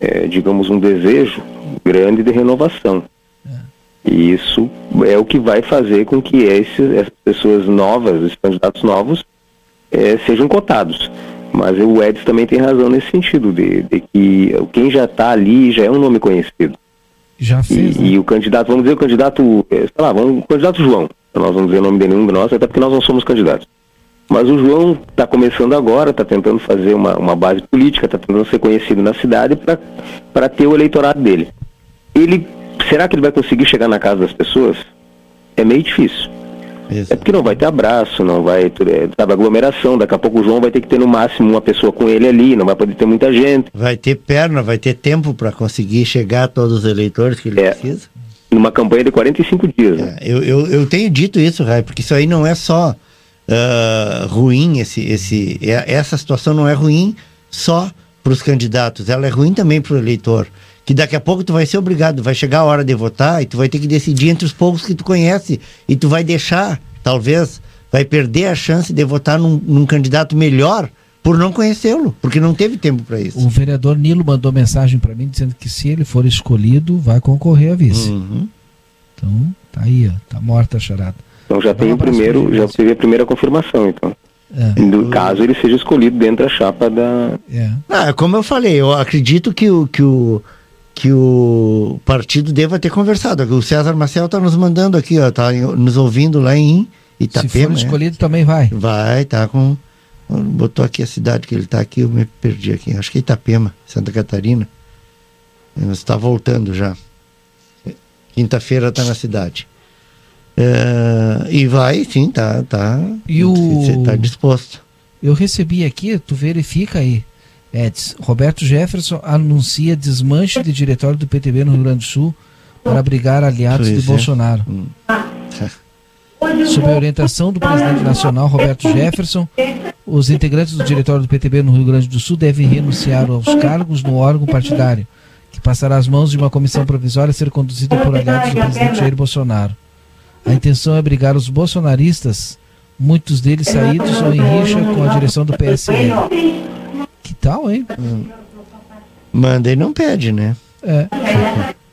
é, digamos, um desejo grande de renovação. É. E isso é o que vai fazer com que esses, essas pessoas novas, esses candidatos novos, é, sejam cotados. Mas o Edson também tem razão nesse sentido, de, de que quem já está ali já é um nome conhecido. Já fez. E, né? e, o candidato, vamos dizer, o candidato, é, sei lá, vamos, o candidato João. Nós vamos dizer o nome de nenhum de nós, até porque nós não somos candidatos. Mas o João está começando agora, está tentando fazer uma, uma base política, está tentando ser conhecido na cidade para ter o eleitorado dele. Ele, será que ele vai conseguir chegar na casa das pessoas? É meio difícil. É porque não vai ter abraço, não vai ter é, sabe, aglomeração. Daqui a pouco o João vai ter que ter no máximo uma pessoa com ele ali, não vai poder ter muita gente. Vai ter perna, vai ter tempo para conseguir chegar a todos os eleitores que ele é. precisa. Numa campanha de 45 dias. Né? É, eu, eu, eu, tenho dito isso, Rai, porque isso aí não é só uh, ruim, esse, esse, é, essa situação não é ruim só para os candidatos, ela é ruim também para o eleitor que daqui a pouco tu vai ser obrigado, vai chegar a hora de votar e tu vai ter que decidir entre os poucos que tu conhece e tu vai deixar, talvez, vai perder a chance de votar num, num candidato melhor por não conhecê-lo, porque não teve tempo para isso. O vereador Nilo mandou mensagem para mim dizendo que se ele for escolhido, vai concorrer a vice. Uhum. Então, tá aí, ó, tá morta a charada. Então já tem o primeiro, já teve a primeira confirmação, então. É. No caso ele seja escolhido dentro da chapa da. É. Ah, como eu falei, eu acredito que o, que o, que o partido deva ter conversado. O César Marcel está nos mandando aqui, ó, tá nos ouvindo lá em Itapema. Se for né? escolhido também vai. Vai, tá com botou aqui a cidade que ele está aqui, eu me perdi aqui. Acho que é Itapema, Santa Catarina. Está voltando já. Quinta-feira está na cidade. É, e vai, sim, tá, tá. E o... Tá disposto. Eu recebi aqui, tu verifica aí Edson, Roberto Jefferson anuncia desmanche de diretório do PTB no Rio Grande do Sul para abrigar aliados pois de é. Bolsonaro. Hum. Sob a orientação do presidente nacional, Roberto Jefferson, os integrantes do diretório do PTB no Rio Grande do Sul devem renunciar aos cargos no órgão partidário, que passará às mãos de uma comissão provisória a ser conduzida por aliados do presidente Jair Bolsonaro. A intenção é brigar os bolsonaristas, muitos deles saídos ou em rixa com a direção do PSL. Que tal, hein? Manda e não pede, né? É.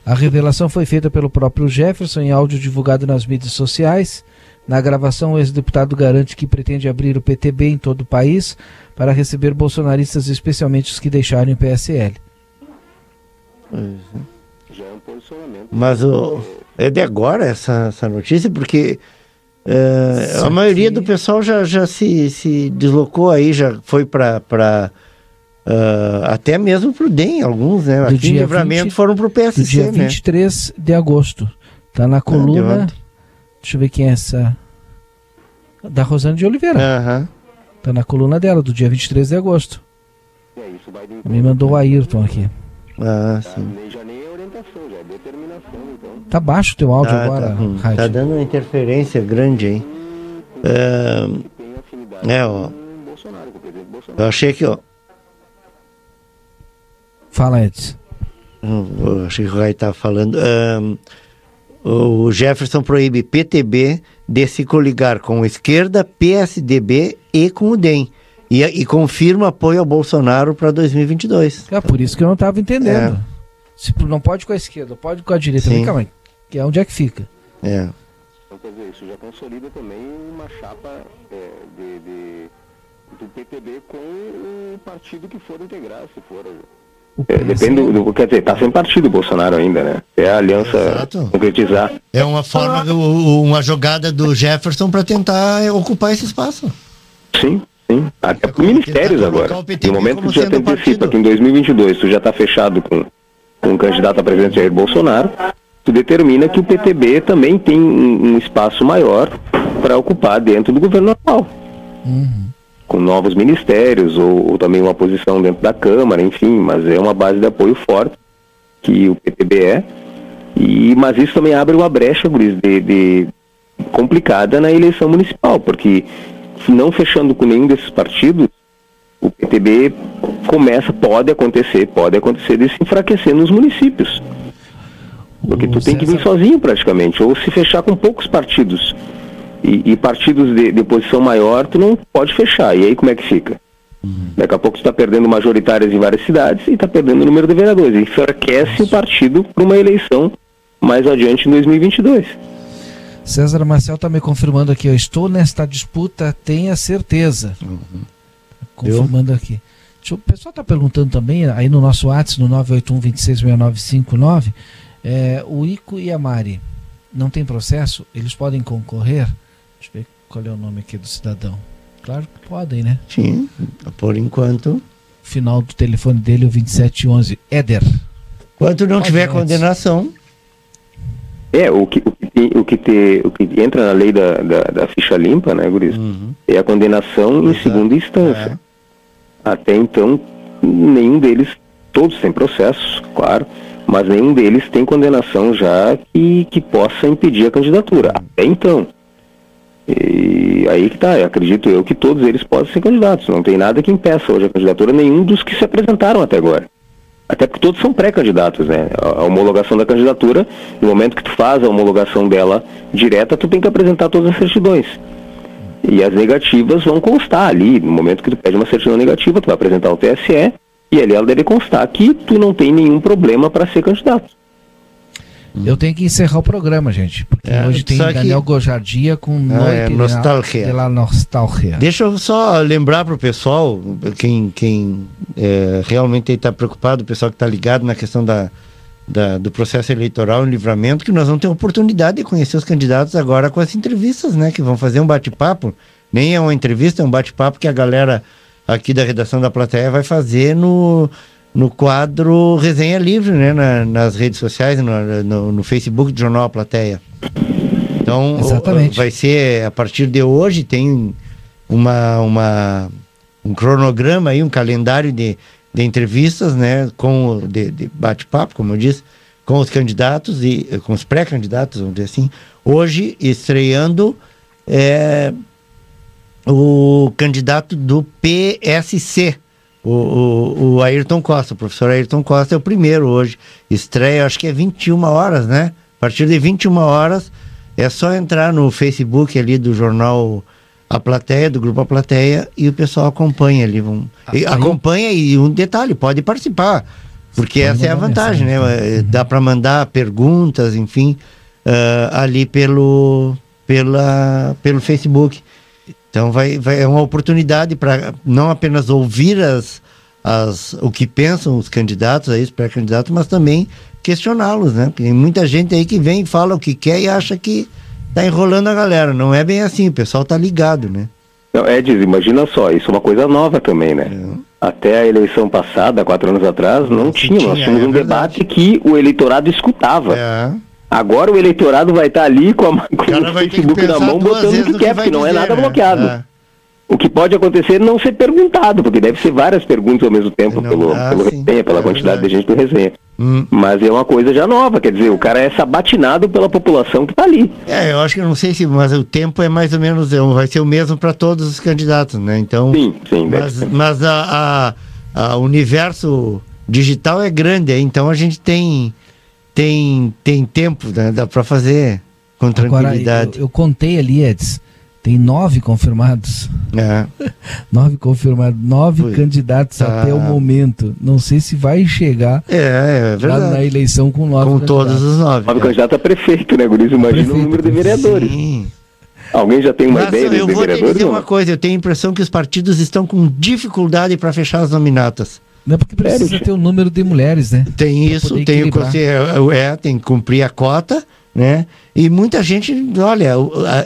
A revelação foi feita pelo próprio Jefferson em áudio divulgado nas mídias sociais. Na gravação, o ex-deputado garante que pretende abrir o PTB em todo o país para receber bolsonaristas, especialmente os que deixarem o PSL. Mas o, é de agora essa, essa notícia, porque é, a maioria do pessoal já, já se, se deslocou aí, já foi para. Uh, até mesmo para o DEM, alguns, né? Do Aqui em Livramento 20 foram para o PSC, do dia né? 23 de agosto. Tá na coluna. deixa eu ver quem é essa. Da Rosana de Oliveira. Aham. Tá na coluna dela, do dia 23 de agosto. Me mandou o Ayrton aqui. Ah, sim. Tá baixo o teu áudio Ah, agora, tá, ruim. Raid. Tá dando uma interferência grande aí. É, é, ó. Eu achei que, ó. Fala, Edson. Eu achei que o Rai estava falando. Ahn, o Jefferson proíbe PTB de se coligar com a esquerda, PSDB e com o DEM. E, e confirma apoio ao Bolsonaro para 2022. É por isso que eu não estava entendendo. Se não pode com a esquerda, pode com a direita. Sim. Vem cá, mãe. Que é onde é que fica? É. Então, quer dizer, isso já consolida também uma chapa é, de, de- do PTB com o partido que for integrar, se for. É, depende do, do- Quer dizer, tá sem partido o Bolsonaro ainda, né? É a aliança concretizar. É uma forma, o- uma jogada do Jefferson para tentar é, ocupar esse espaço. Sim, sim. Até por ministérios agora. No momento que tu já te antecipa que em 2022 tu já está fechado com, com um candidato a presidente Jair Bolsonaro, tu determina que o PTB também tem um, um espaço maior para ocupar dentro do governo atual. Com novos ministérios ou, ou também uma posição dentro da Câmara, enfim, mas é uma base de apoio forte que o PTB é. E, mas isso também abre uma brecha, Guris, de, de complicada na eleição municipal, porque se não fechando com nenhum desses partidos, o PTB começa, pode acontecer, pode acontecer de se enfraquecer nos municípios. Porque tu tem que vir sozinho praticamente, ou se fechar com poucos partidos. E, e partidos de, de posição maior, tu não pode fechar. E aí como é que fica? Daqui a pouco tu está perdendo majoritárias em várias cidades e está perdendo o número de vereadores. E enfraquece o partido para uma eleição mais adiante em 2022. César Marcel está me confirmando aqui. Eu estou nesta disputa, tenha certeza. Confirmando aqui. Deixa eu- o pessoal está perguntando também, aí no nosso WhatsApp, no 981-266959, é, o Ico e a Mari não tem processo? Eles podem concorrer? Deixa eu ver qual é o nome aqui do cidadão. Claro que podem, né? Sim, por enquanto. Final do telefone dele, o 2711. Éder. Enquanto não Pode, tiver Edson. condenação. É, o que, o que, tem- o que, te- o que entra na lei da, da, da ficha limpa, né, Guris? É a condenação em segunda instância. Até então, nenhum deles, todos têm processos, claro, mas nenhum deles tem condenação já que, que possa impedir a candidatura. Até então. E aí que tá, eu acredito eu que todos eles podem ser candidatos. Não tem nada que impeça hoje a candidatura, nenhum dos que se apresentaram até agora. Até porque todos são pré-candidatos, né? A a homologação da candidatura, no momento que tu faz a homologação dela direta, tu tem que apresentar todas as certidões. E as negativas vão constar ali. No momento que tu pede uma certidão negativa, tu vai apresentar ao TSE e ali ela deve constar que tu não tem nenhum problema para ser candidato. Eu tenho que encerrar o programa, gente. Porque É, hoje tem só que- Daniel Gojardia com é, Noite nostalgia. de la Nostalgia. Deixa eu só lembrar para o pessoal, quem, quem é, realmente está preocupado, o pessoal que está ligado na questão da, da- do processo eleitoral em livramento, que nós vamos ter oportunidade de conhecer os candidatos agora com as entrevistas, né? Que vão fazer um bate-papo. Nem é uma entrevista, é um bate-papo que a galera aqui da redação da plateia vai fazer no, no quadro Resenha Livre, né? na- nas redes sociais, no, no, no Facebook do Jornal A Plateia. Então, Exatamente. vai ser a partir de hoje, tem uma, uma, um cronograma aí, um calendário de, de entrevistas, né, com de, de bate-papo, como eu disse, com os candidatos e com os pré-candidatos, vamos dizer assim. Hoje, estreando é o candidato do PSC, o, o, o, Ayrton Costa, o professor Ayrton Costa é o primeiro hoje. Estreia, acho que é 21 horas, né? A partir de 21 horas é só entrar no Facebook ali do jornal A Plateia, do grupo A Plateia, e o pessoal acompanha ali. Vão, e acompanha e um detalhe, pode participar. Porque essa é a vantagem, né? Uhum. Dá para mandar perguntas, enfim, uh, ali pelo, pela, pelo Facebook. Então vai, vai é uma oportunidade para não apenas ouvir as, as, o que pensam os candidatos, aí, os pré-candidatos, mas também questioná-los, né? Porque tem muita gente aí que vem, fala o que quer e acha que tá enrolando a galera. Não é bem assim, o pessoal tá ligado, né? Não, Edis, imagina só, isso é uma coisa nova também, né? É. Até a eleição passada, quatro anos atrás, não, não tinha. tinha. Nós tínhamos é um verdade. debate que o eleitorado escutava. É. Agora o eleitorado vai estar ali com, a, com o Facebook na mão, botando o que quer, que porque não é nada né? bloqueado. É. O que pode acontecer é não ser perguntado, porque deve ser várias perguntas ao mesmo tempo pelo, ah, pelo resenha, pela é quantidade verdade. de gente do resenha. Hum. Mas é uma coisa já nova, quer dizer, o cara é sabatinado pela população que está ali. É, eu acho que não sei se, mas o tempo é mais ou menos, é vai ser o mesmo para todos os candidatos, né? Então. Sim, sim. Mas, mas a, a, a universo digital é grande, então a gente tem tem tem tempo, né? dá para fazer com tranquilidade. Agora, eu, eu contei ali, Edson tem nove confirmados. É. nove confirmados, nove Foi. candidatos ah. até o momento. Não sei se vai chegar é, é lá na eleição com nove Com todos os nove. Nove é. candidatos a prefeito, né, Guris? Imagina prefeito, o número de vereadores. Sim. Alguém já tem uma Mas, ideia eu vou dizer uma coisa, eu tenho a impressão que os partidos estão com dificuldade para fechar as nominatas. Não é porque precisa Sério? ter o um número de mulheres, né? Tem isso, tem o que é, é, tem que cumprir a cota né? E muita gente, olha,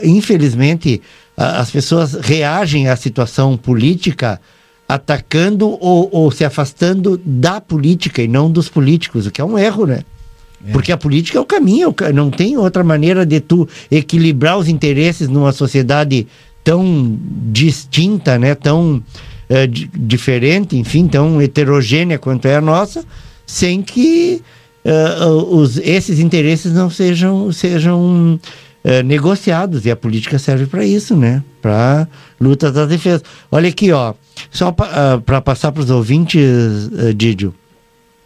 infelizmente, as pessoas reagem à situação política atacando ou, ou, se afastando da política e não dos políticos, o que é um erro, né? É. Porque a política é o caminho, não tem outra maneira de tu equilibrar os interesses numa sociedade tão distinta, né? Tão é, diferente, enfim, tão heterogênea quanto é a nossa, sem que uh, os, esses interesses não sejam, sejam uh, negociados. E a política serve para isso, né? Para luta da defesa. Olha aqui, ó. Só para uh, passar para os ouvintes, uh, Didio.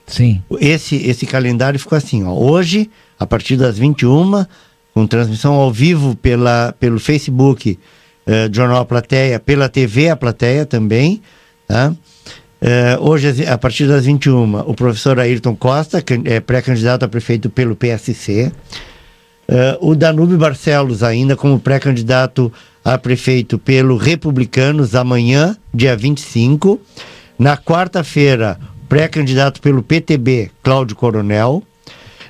Sim. Esse, esse calendário ficou assim, ó. Hoje, a partir das 21, com transmissão ao vivo pela, pelo Facebook uh, Jornal Plateia, pela TV A Plateia também, tá? Uh, hoje, a partir das 21, o professor Ayrton Costa, que é pré-candidato a prefeito pelo PSC. Eh, o Danube Barcelos, ainda como pré-candidato a prefeito pelo Republicanos, amanhã, dia 25. Na quarta-feira, pré-candidato pelo PTB, Cláudio Coronel.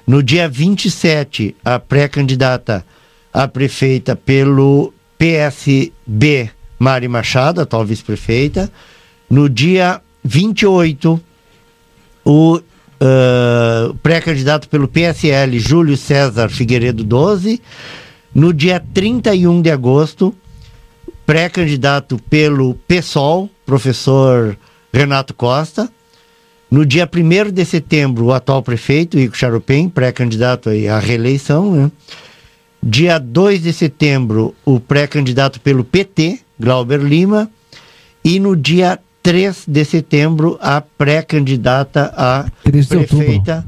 No dia 27, a pré-candidata a prefeita pelo PSB, Mari Machado, atual vice-prefeita. No dia 28, o uh, pré-candidato pelo PSL, Júlio César Figueiredo 12. No dia 31 de agosto, pré-candidato pelo PSOL, professor Renato Costa. No dia 1 de setembro, o atual prefeito, Ico Charopem, pré-candidato à reeleição. Né? Dia 2 de setembro, o pré-candidato pelo PT, Glauber Lima. E no dia 3 de setembro, a pré-candidata a prefeita.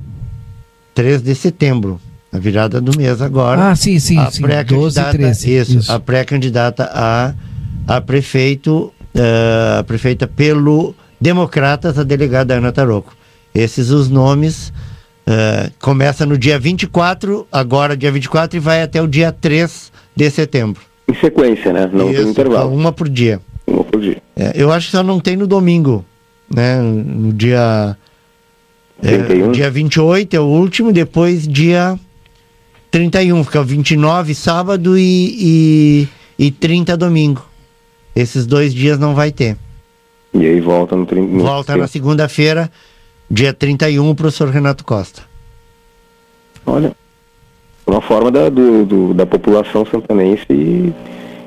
3 de setembro, a virada do mês agora. Ah, sim, sim, a sim. Pré-candidata, 13, isso, isso, a pré-candidata a, a prefeito, uh, a prefeita pelo Democratas, a delegada Ana Taroco. Esses os nomes. Uh, começa no dia 24, agora dia 24, e vai até o dia 3 de setembro. Em sequência, né? Não Isso, tem intervalo. Uma por dia. Uma por dia. É, eu acho que só não tem no domingo, né? No dia. É, dia 28 é o último, depois dia 31, fica 29 sábado e, e, e 30 domingo. Esses dois dias não vai ter. E aí volta no 30. Volta na segunda-feira, dia 31, o professor Renato Costa. Olha, uma forma da, do, do da população santanense e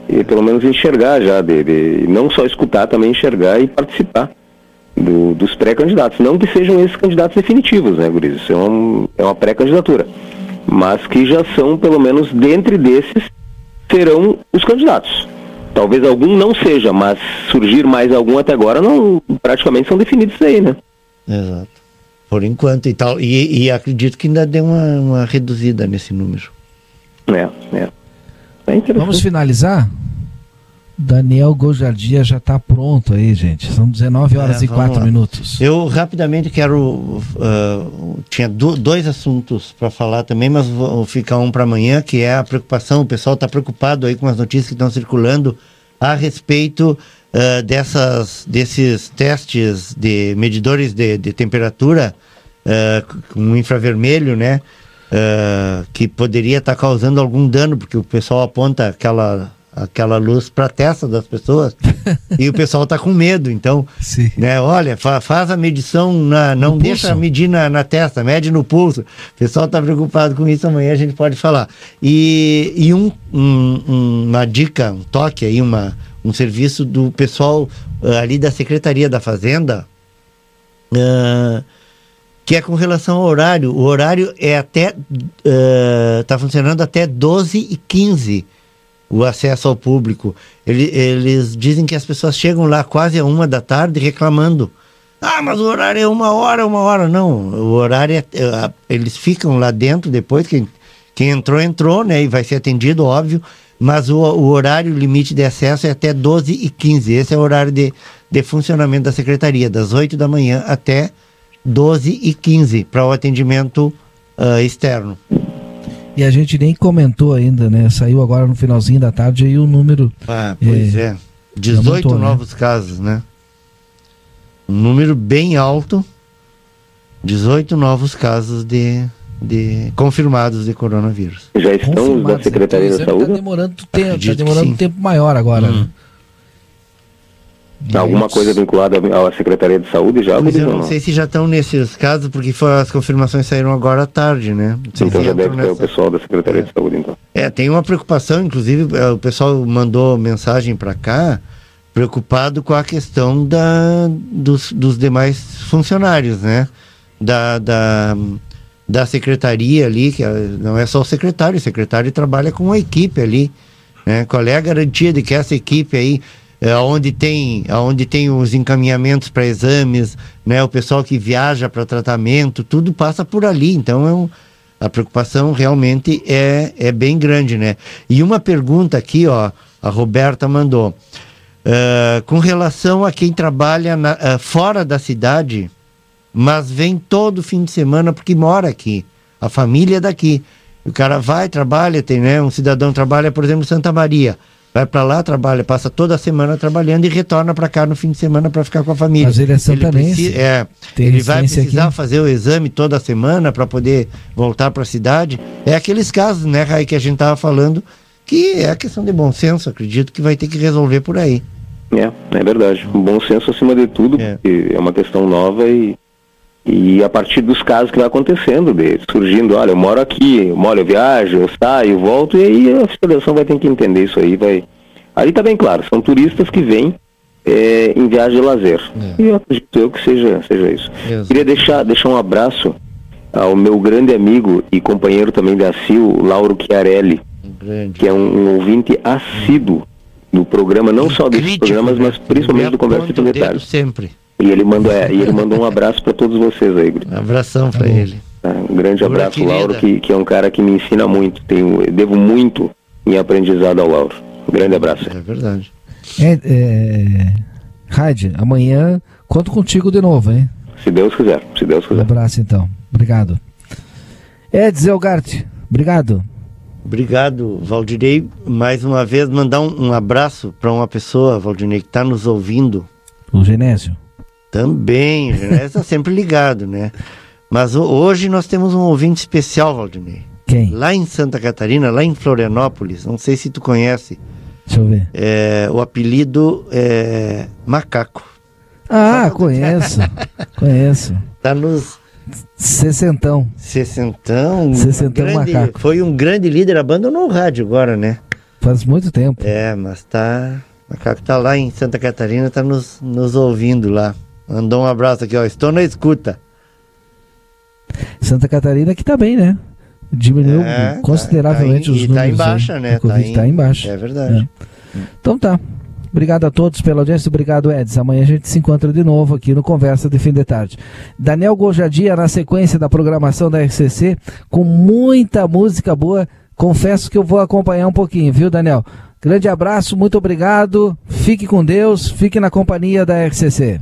e pelo menos enxergar já, de, de, não só escutar, também enxergar e participar do, dos pré-candidatos. Não que sejam esses candidatos definitivos, né, Guriz? Isso é, um, é uma pré-candidatura. Mas que já são, pelo menos, dentre desses, serão os candidatos. Talvez algum não seja, mas surgir mais algum até agora não praticamente são definidos aí, né? Exato. Por enquanto e tal. E, e acredito que ainda deu uma, uma reduzida nesse número. É, é. é Vamos finalizar? Daniel Gojardia já está pronto aí, gente. São 19 horas é, e 4 lá. minutos. Eu rapidamente quero. Uh, tinha do, dois assuntos para falar também, mas vou ficar um para amanhã, que é a preocupação. O pessoal está preocupado aí com as notícias que estão circulando a respeito uh, dessas, desses testes de medidores de, de temperatura uh, com infravermelho, né? que poderia estar tá causando algum dano, porque o pessoal aponta aquela aquela luz para a testa das pessoas e o pessoal está com medo. Então, Sim. né, olha, fa faz a medição, na, não no deixa pulso. medir na, na, testa, mede no pulso. O pessoal está preocupado com isso, amanhã a gente pode falar. E, e um, um, uma dica, um toque aí, uma, um serviço do pessoal uh, ali da Secretaria da Fazenda. Uh, que é com relação ao horário. O horário é até. está uh, funcionando até 12 e 15 o acesso ao público. Ele, eles dizem que as pessoas chegam lá quase a uma da tarde reclamando. Ah, mas o horário é uma hora, uma hora. Não, o horário é. é eles ficam lá dentro depois, quem, quem entrou, entrou, né? E vai ser atendido, óbvio. Mas o, o horário limite de acesso é até 12 e 15. Esse é o horário de, de funcionamento da secretaria, das 8 da manhã até 12 e 15, para o atendimento uh, externo. E a gente nem comentou ainda, né? Saiu agora no finalzinho da tarde aí o número. Ah, pois é. é. 18 aumentou, né? novos né? casos, né? Um número bem alto. 18 novos casos de, de confirmados de coronavírus. Já estão da Secretaria então, da Saúde? Está demorando tempo, tá demorando um tempo maior agora. Hum. Né? Alguma coisa vinculada à Secretaria de Saúde já? Mas eu não, sei se já estão nesses casos, porque as confirmações saíram agora à tarde, né? Então já deve nessa... ter o pessoal da Secretaria é. de Saúde, então. É, tem uma preocupação, inclusive é, o pessoal mandou mensagem para cá, preocupado com a questão da, dos, dos demais funcionários, né? Da, da, da secretaria ali, que é, não é só o secretário, o secretário trabalha com uma equipe ali, né? Qual é a garantia de que essa equipe aí é, onde tem onde tem os encaminhamentos para exames, né, o pessoal que viaja para tratamento, tudo passa por ali. Então é um, a preocupação realmente é, é bem grande, né? E uma pergunta aqui, ó, a Roberta mandou. Uh, com relação a quem trabalha na, uh, fora da cidade, mas vem todo fim de semana porque mora aqui, a família é daqui. O cara vai, trabalha, tem, né? Um cidadão trabalha, por exemplo, em Santa Maria vai para lá, trabalha, passa toda a semana trabalhando e retorna para cá no fim de semana para ficar com a família. Mas ele é santanense. Ele, é, ele vai precisar aqui. fazer o exame toda semana para poder voltar para a cidade. É aqueles casos, né, Rai, que a gente tava falando, que é a questão de bom senso, acredito que vai ter que resolver por aí. É, é verdade. Bom senso acima de tudo, é. porque é uma questão nova e e a partir dos casos que vai acontecendo, de, surgindo, olha, eu moro aqui, eu moro, eu viajo, eu saio, volto, e aí a fiscalização vai ter que entender isso aí, vai. Aí tá bem claro, são turistas que vêm é, em viagem de lazer. É. E eu acredito eu que seja, seja isso. Queria deixar, deixar um abraço ao meu grande amigo e companheiro também da CIL, Lauro Chiarelli, grande. que é um, um, ouvinte assíduo do programa, não só desses programas, mas principalmente do Conversa Detalhes. Sempre. E ele mandou, é, e ele mandou um abraço para todos vocês aí, Um abração para ele. É, um grande abraço, Lauro, que, que é um cara que me ensina muito. Tenho, devo muito em aprendizado ao Lauro. Um grande abraço. É verdade. É, é... Raid, amanhã conto contigo de novo, hein? Se Deus quiser, se Deus quiser. Um abraço então. Obrigado. Ed Elgart, obrigado. Obrigado, Valdirei. Mais uma vez, mandar um, um abraço para uma pessoa, Valdirei, que está nos ouvindo. O Genésio. Também, né? Está sempre ligado, né? Mas hoje nós temos um ouvinte especial, Valdinei. Quem? Lá em Santa Catarina, lá em Florianópolis, não sei se tu conhece. Deixa eu ver. É, o apelido é Macaco. Ah, conheço. conheço. Tá nos. Sessentão. Sessentão. Sessentão grande, Macaco. Foi um grande líder, abandonou o rádio agora, né? Faz muito tempo. É, mas tá. Macaco tá lá em Santa Catarina, tá nos, nos ouvindo lá. Mandou um abraço aqui, ó. Estou na escuta. Santa Catarina que tá bem, né? Diminuiu é, consideravelmente tá, tá os números. Está em baixa, aí. né? Está em, tá em baixa. É verdade. É. Então tá. Obrigado a todos pela audiência. Obrigado, Edson. Amanhã a gente se encontra de novo aqui no Conversa de Fim de Tarde. Daniel Gojadia na sequência da programação da RCC, com muita música boa. Confesso que eu vou acompanhar um pouquinho, viu, Daniel? Grande abraço, muito obrigado. Fique com Deus, fique na companhia da RCC.